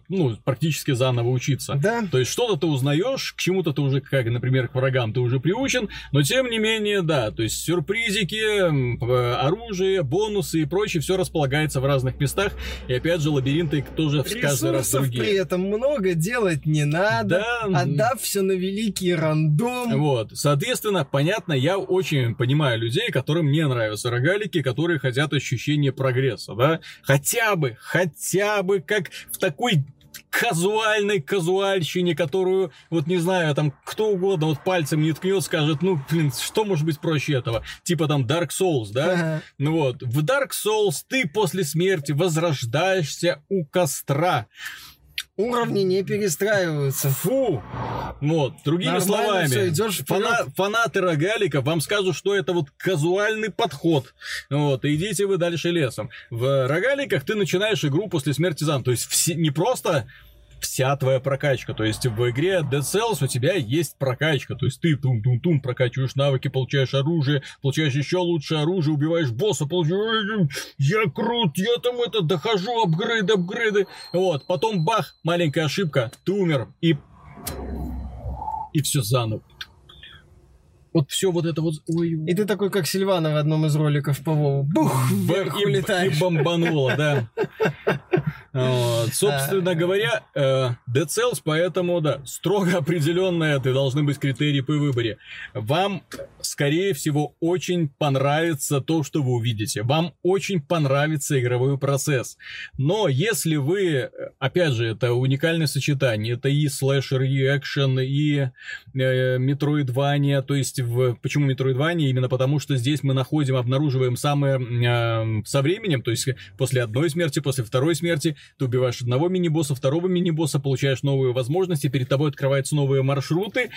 Speaker 3: ну, практически заново учиться.
Speaker 2: Да.
Speaker 3: То есть что-то ты узнаешь, к чему-то ты уже, как, например, к врагам ты уже приучен, но тем не менее, да, то есть сюрпризики, оружие, бонусы и прочее, все располагается в разных местах, и опять же лабиринты тоже в каждый раз
Speaker 2: Ресурсов при
Speaker 3: другие.
Speaker 2: этом много делать не надо.
Speaker 3: Да,
Speaker 2: Отдав все на великий рандом.
Speaker 3: Вот, соответственно, понятно, я очень понимаю людей, которым не нравятся рогалики, которые хотят ощущения прогресса, да, хотя бы, хотя бы как в такой казуальной казуальщине, которую, вот не знаю, там кто угодно вот пальцем не ткнет, скажет, ну, блин, что может быть проще этого? Типа там Dark Souls, да?
Speaker 2: Ага.
Speaker 3: Ну вот, в Dark Souls ты после смерти возрождаешься у костра.
Speaker 2: Уровни не перестраиваются.
Speaker 3: Фу! Вот, другими
Speaker 2: Нормально
Speaker 3: словами,
Speaker 2: вперёд.
Speaker 3: фана- фанаты рогалика вам скажут, что это вот казуальный подход. Вот, и идите вы дальше лесом. В рогаликах ты начинаешь игру после смерти зан. То есть все, не просто вся твоя прокачка. То есть в игре Dead Cells у тебя есть прокачка. То есть ты тум-тум-тум прокачиваешь навыки, получаешь оружие, получаешь еще лучше оружие, убиваешь босса, получаешь... Я крут, я там это дохожу, апгрейды, апгрейды. Вот, потом бах, маленькая ошибка, ты умер, и... И все заново. Вот все вот это вот... Ой,
Speaker 2: И ты такой, как Сильвана в одном из роликов по Вову. Бух, вверх
Speaker 3: и,
Speaker 2: улетаешь.
Speaker 3: и бомбануло, да. Вот. Собственно говоря, э, Dead Cells, поэтому, да, строго определенные это должны быть критерии по выборе. Вам, скорее всего, очень понравится то, что вы увидите. Вам очень понравится игровой процесс. Но если вы, опять же, это уникальное сочетание, это и слэшер, и экшен, и э, то есть в... почему метроидвания? Именно потому, что здесь мы находим, обнаруживаем самое э, со временем, то есть после одной смерти, после второй смерти, ты убиваешь одного мини-босса, второго мини-босса, получаешь новые возможности, перед тобой открываются новые маршруты,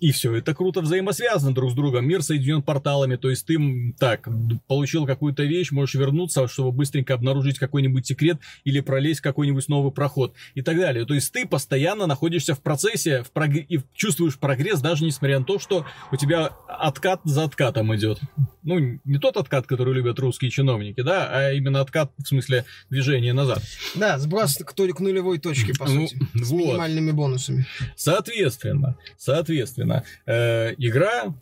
Speaker 3: и все это круто взаимосвязано друг с другом. Мир соединен порталами, то есть ты так, получил какую-то вещь, можешь вернуться, чтобы быстренько обнаружить какой-нибудь секрет или пролезть в какой-нибудь новый проход и так далее. То есть ты постоянно находишься в процессе в прог- и чувствуешь прогресс, даже несмотря на то, что у тебя откат за откатом идет. Ну, не тот откат, который любят русские чиновники, да, а именно откат в смысле движения назад.
Speaker 2: Да, сброс к, к нулевой точке, по
Speaker 3: Ну,
Speaker 2: сути. С
Speaker 3: вот.
Speaker 2: минимальными бонусами.
Speaker 3: Соответственно, соответственно, э, игра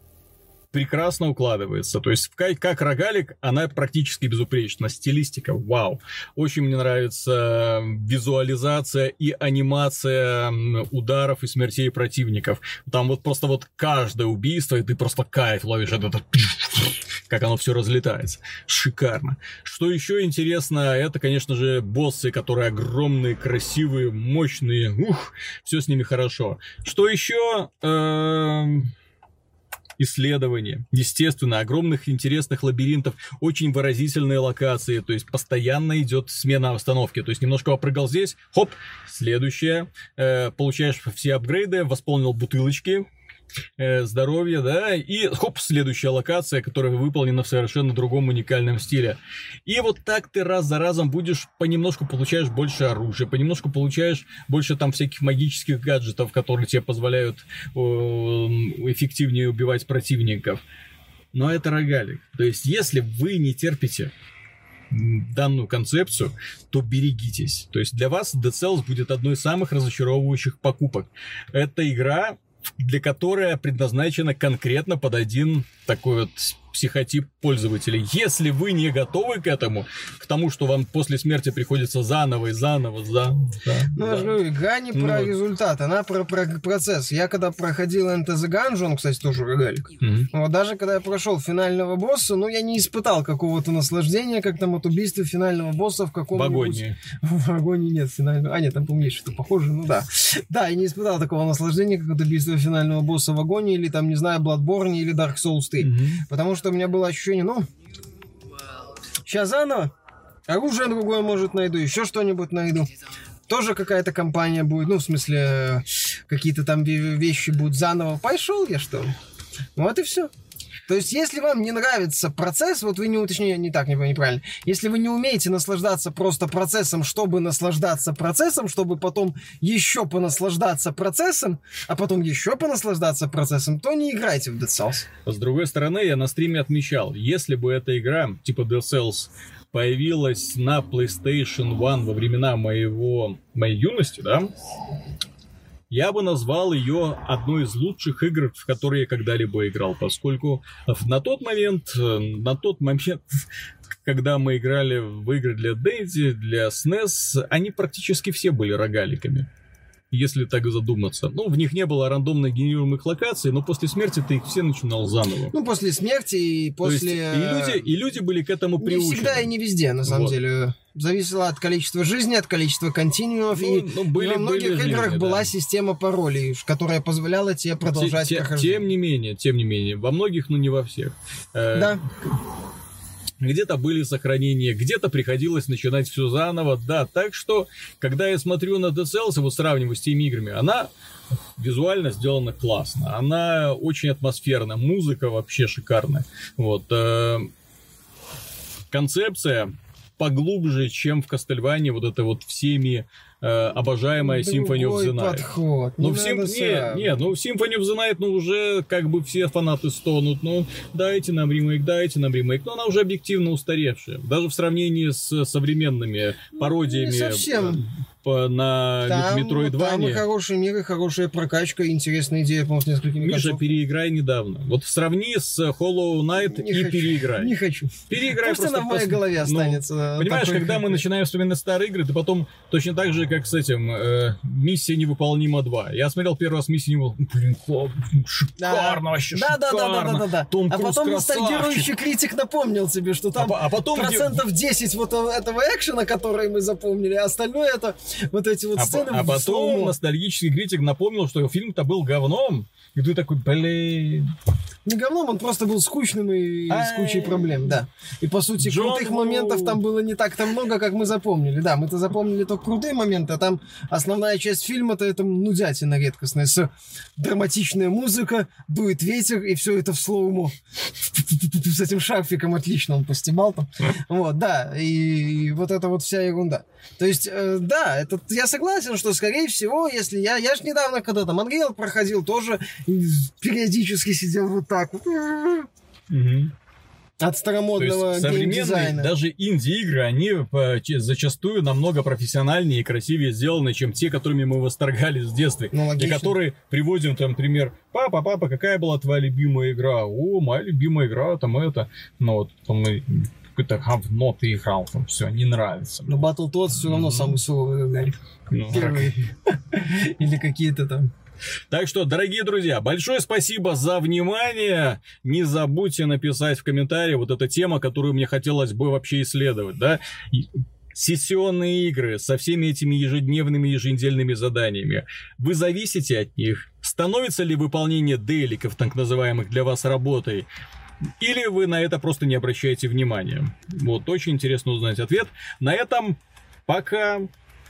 Speaker 3: прекрасно укладывается. То есть, в ка- как рогалик, она практически безупречна. Стилистика, вау. Очень мне нравится визуализация и анимация ударов и смертей противников. Там вот просто вот каждое убийство, и ты просто кайф ловишь от этого как оно все разлетается. Шикарно. Что еще интересно, это, конечно же, боссы, которые огромные, красивые, мощные. Ух, все с ними хорошо. Что еще? Эм, исследования. Естественно, огромных интересных лабиринтов, очень выразительные локации, то есть постоянно идет смена обстановки. То есть немножко попрыгал здесь, хоп, следующее, э, получаешь все апгрейды, восполнил бутылочки, э, здоровье, да, и хоп, следующая локация, которая выполнена в совершенно другом уникальном стиле. И вот так ты раз за разом будешь понемножку получаешь больше оружия, понемножку получаешь больше там всяких магических гаджетов, которые тебе позволяют э, эффективнее убивать противников. Но это рогалик. То есть, если вы не терпите данную концепцию, то берегитесь. То есть для вас Dead Cells будет одной из самых разочаровывающих покупок. Это игра, для которой предназначена конкретно под один такой вот психотип пользователей. Если вы не готовы к этому, к тому, что вам после смерти приходится заново и заново, заново,
Speaker 2: Ну, я же говорю, игра не
Speaker 3: Ну
Speaker 2: про
Speaker 3: вот.
Speaker 2: результат, она про, про процесс. Я когда проходил Enter the Gungeon, кстати, тоже рогалик,
Speaker 3: Мгм.
Speaker 2: вот даже когда я прошел финального босса, ну, я не испытал какого-то наслаждения, как там от убийства финального босса в
Speaker 3: В
Speaker 2: каком-нибудь... В агонии нет финального... А, нет, там, есть что-то похожее, ну да. Да, я не испытал такого наслаждения, как от убийства финального босса в агонии, или там, не знаю, Bloodborne или Dark Souls 3.
Speaker 3: Мгм.
Speaker 2: Потому что у меня было ощущение, ну, сейчас заново, оружие другое, может, найду, еще что-нибудь найду. Тоже какая-то компания будет, ну, в смысле, э, какие-то там ве- вещи будут заново. Пошел я, что ли? Вот и все. То есть, если вам не нравится процесс, вот вы не уточнили, не так, не- неправильно. Если вы не умеете наслаждаться просто процессом, чтобы наслаждаться процессом, чтобы потом еще понаслаждаться процессом, а потом еще понаслаждаться процессом, то не играйте в Dead Cells.
Speaker 3: С другой стороны, я на стриме отмечал, если бы эта игра, типа Dead Cells, появилась на PlayStation 1 во времена моего, моей юности, да, я бы назвал ее одной из лучших игр, в которые я когда-либо играл, поскольку на тот момент, э, на тот момент, когда мы играли в игры для Дейзи, для SNES, они практически все были рогаликами. Если так задуматься. Ну, в них не было рандомно генерируемых локаций, но после смерти ты их все начинал заново.
Speaker 2: Ну, после смерти и
Speaker 3: То есть
Speaker 2: после...
Speaker 3: и, люди, и люди были к этому
Speaker 2: Не
Speaker 3: приучены.
Speaker 2: всегда и не везде, на самом
Speaker 3: Вот.
Speaker 2: деле. Зависело от количества жизни, от количества континуумов.
Speaker 3: Ну,
Speaker 2: и
Speaker 3: ну, были-
Speaker 2: во многих
Speaker 3: были
Speaker 2: играх
Speaker 3: жизни,
Speaker 2: была
Speaker 3: да.
Speaker 2: система паролей, которая позволяла тебе продолжать
Speaker 3: Те- те-
Speaker 2: прохождение.
Speaker 3: Тем не менее, тем не менее, во многих, но не во всех. Э,
Speaker 2: Да.
Speaker 3: Где-то были сохранения, где-то приходилось начинать все заново, да. Так что, когда я смотрю на Dead Cells, вот сравниваю с теми играми, она визуально сделана классно, она очень атмосферна, музыка вообще шикарная. Вот. э, концепция поглубже, чем в Кастельване, вот это вот всеми э, обожаемая Symphony of the Night.
Speaker 2: подход.
Speaker 3: Ну,
Speaker 2: не
Speaker 3: в Сим... не, не, ну в Symphony of the Night, ну, уже как бы все фанаты стонут, ну, дайте нам ремейк, дайте нам ремейк, но она уже объективно устаревшая. Даже в сравнении с современными пародиями
Speaker 2: не совсем.
Speaker 3: По- на
Speaker 2: Там,
Speaker 3: Метроид
Speaker 2: там хороший мир, и хорошая прокачка, интересная идея, по-моему, с несколькими
Speaker 3: Миша,
Speaker 2: концовками.
Speaker 3: переиграй недавно. Вот сравни с Hollow Knight
Speaker 2: Не
Speaker 3: и
Speaker 2: хочу.
Speaker 3: переиграй.
Speaker 2: Не хочу.
Speaker 3: Переиграй
Speaker 2: Пусть она в моей
Speaker 3: пос-
Speaker 2: голове
Speaker 3: ну,
Speaker 2: останется.
Speaker 3: Понимаешь,
Speaker 2: такой,
Speaker 3: когда мы начинаем вспоминать старые игры, ты потом точно так же, как с этим э, «Миссия невыполнима 2». Я смотрел первый раз «Миссию невыполнима». Блин, шикарно вообще,
Speaker 2: Да, да, да, да, да,
Speaker 3: шикарно.
Speaker 2: да, да.
Speaker 3: Том
Speaker 2: А
Speaker 3: Круз
Speaker 2: потом
Speaker 3: красавчик.
Speaker 2: ностальгирующий критик напомнил тебе, что
Speaker 3: А,
Speaker 2: там
Speaker 3: по- а потом... где-
Speaker 2: процентов 10 вот этого экшена, который мы запомнили, а остальное это вот эти вот
Speaker 3: А,
Speaker 2: сцены
Speaker 3: по- а потом ностальгический критик напомнил, что фильм-то был говном. И ты такой, блин...
Speaker 2: Не говном, он просто был скучным и с
Speaker 3: Ай.
Speaker 2: кучей проблем, да. И по сути
Speaker 3: Джон
Speaker 2: крутых
Speaker 3: Ву.
Speaker 2: моментов там было не так-то много, как мы запомнили. Да, мы-то запомнили только крутые моменты, а там основная часть фильма-то это нудятина редкостная, с драматичная музыка, дует ветер, и все это в слоумо. С этим шарфиком отлично он постебал там. Вот, да, и вот это вот вся ерунда. То есть, э, да, это, я согласен, что, скорее всего, если я... Я ж недавно, когда там Unreal проходил, тоже и периодически сидел вот так вот. От
Speaker 3: То есть
Speaker 2: старомодного
Speaker 3: современные,
Speaker 2: геймдизайна.
Speaker 3: даже инди-игры, они э, зачастую намного профессиональнее и красивее сделаны, чем те, которыми мы восторгались в детстве.
Speaker 2: Ну,
Speaker 3: И которые приводим, там, например, папа, папа, какая была твоя любимая игра? О, моя любимая игра, там это. Ну, вот, там, мы какое-то говно ты играл, там, все, не нравится.
Speaker 2: Но Battletoads все равно
Speaker 3: Мгм.
Speaker 2: самый суровый.
Speaker 3: Ну,
Speaker 2: Первый. Или какие-то там.
Speaker 3: Так что, дорогие друзья, большое спасибо за внимание. Не забудьте написать в комментарии вот эта тема, которую мне хотелось бы вообще исследовать, да? Сессионные игры со всеми этими ежедневными, еженедельными заданиями. Вы зависите от них? Становится ли выполнение деликов, так называемых, для вас работой? Или вы на это просто не обращаете внимания? Вот, очень интересно узнать ответ. На этом пока.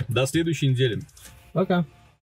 Speaker 3: До следующей недели.
Speaker 2: Пока.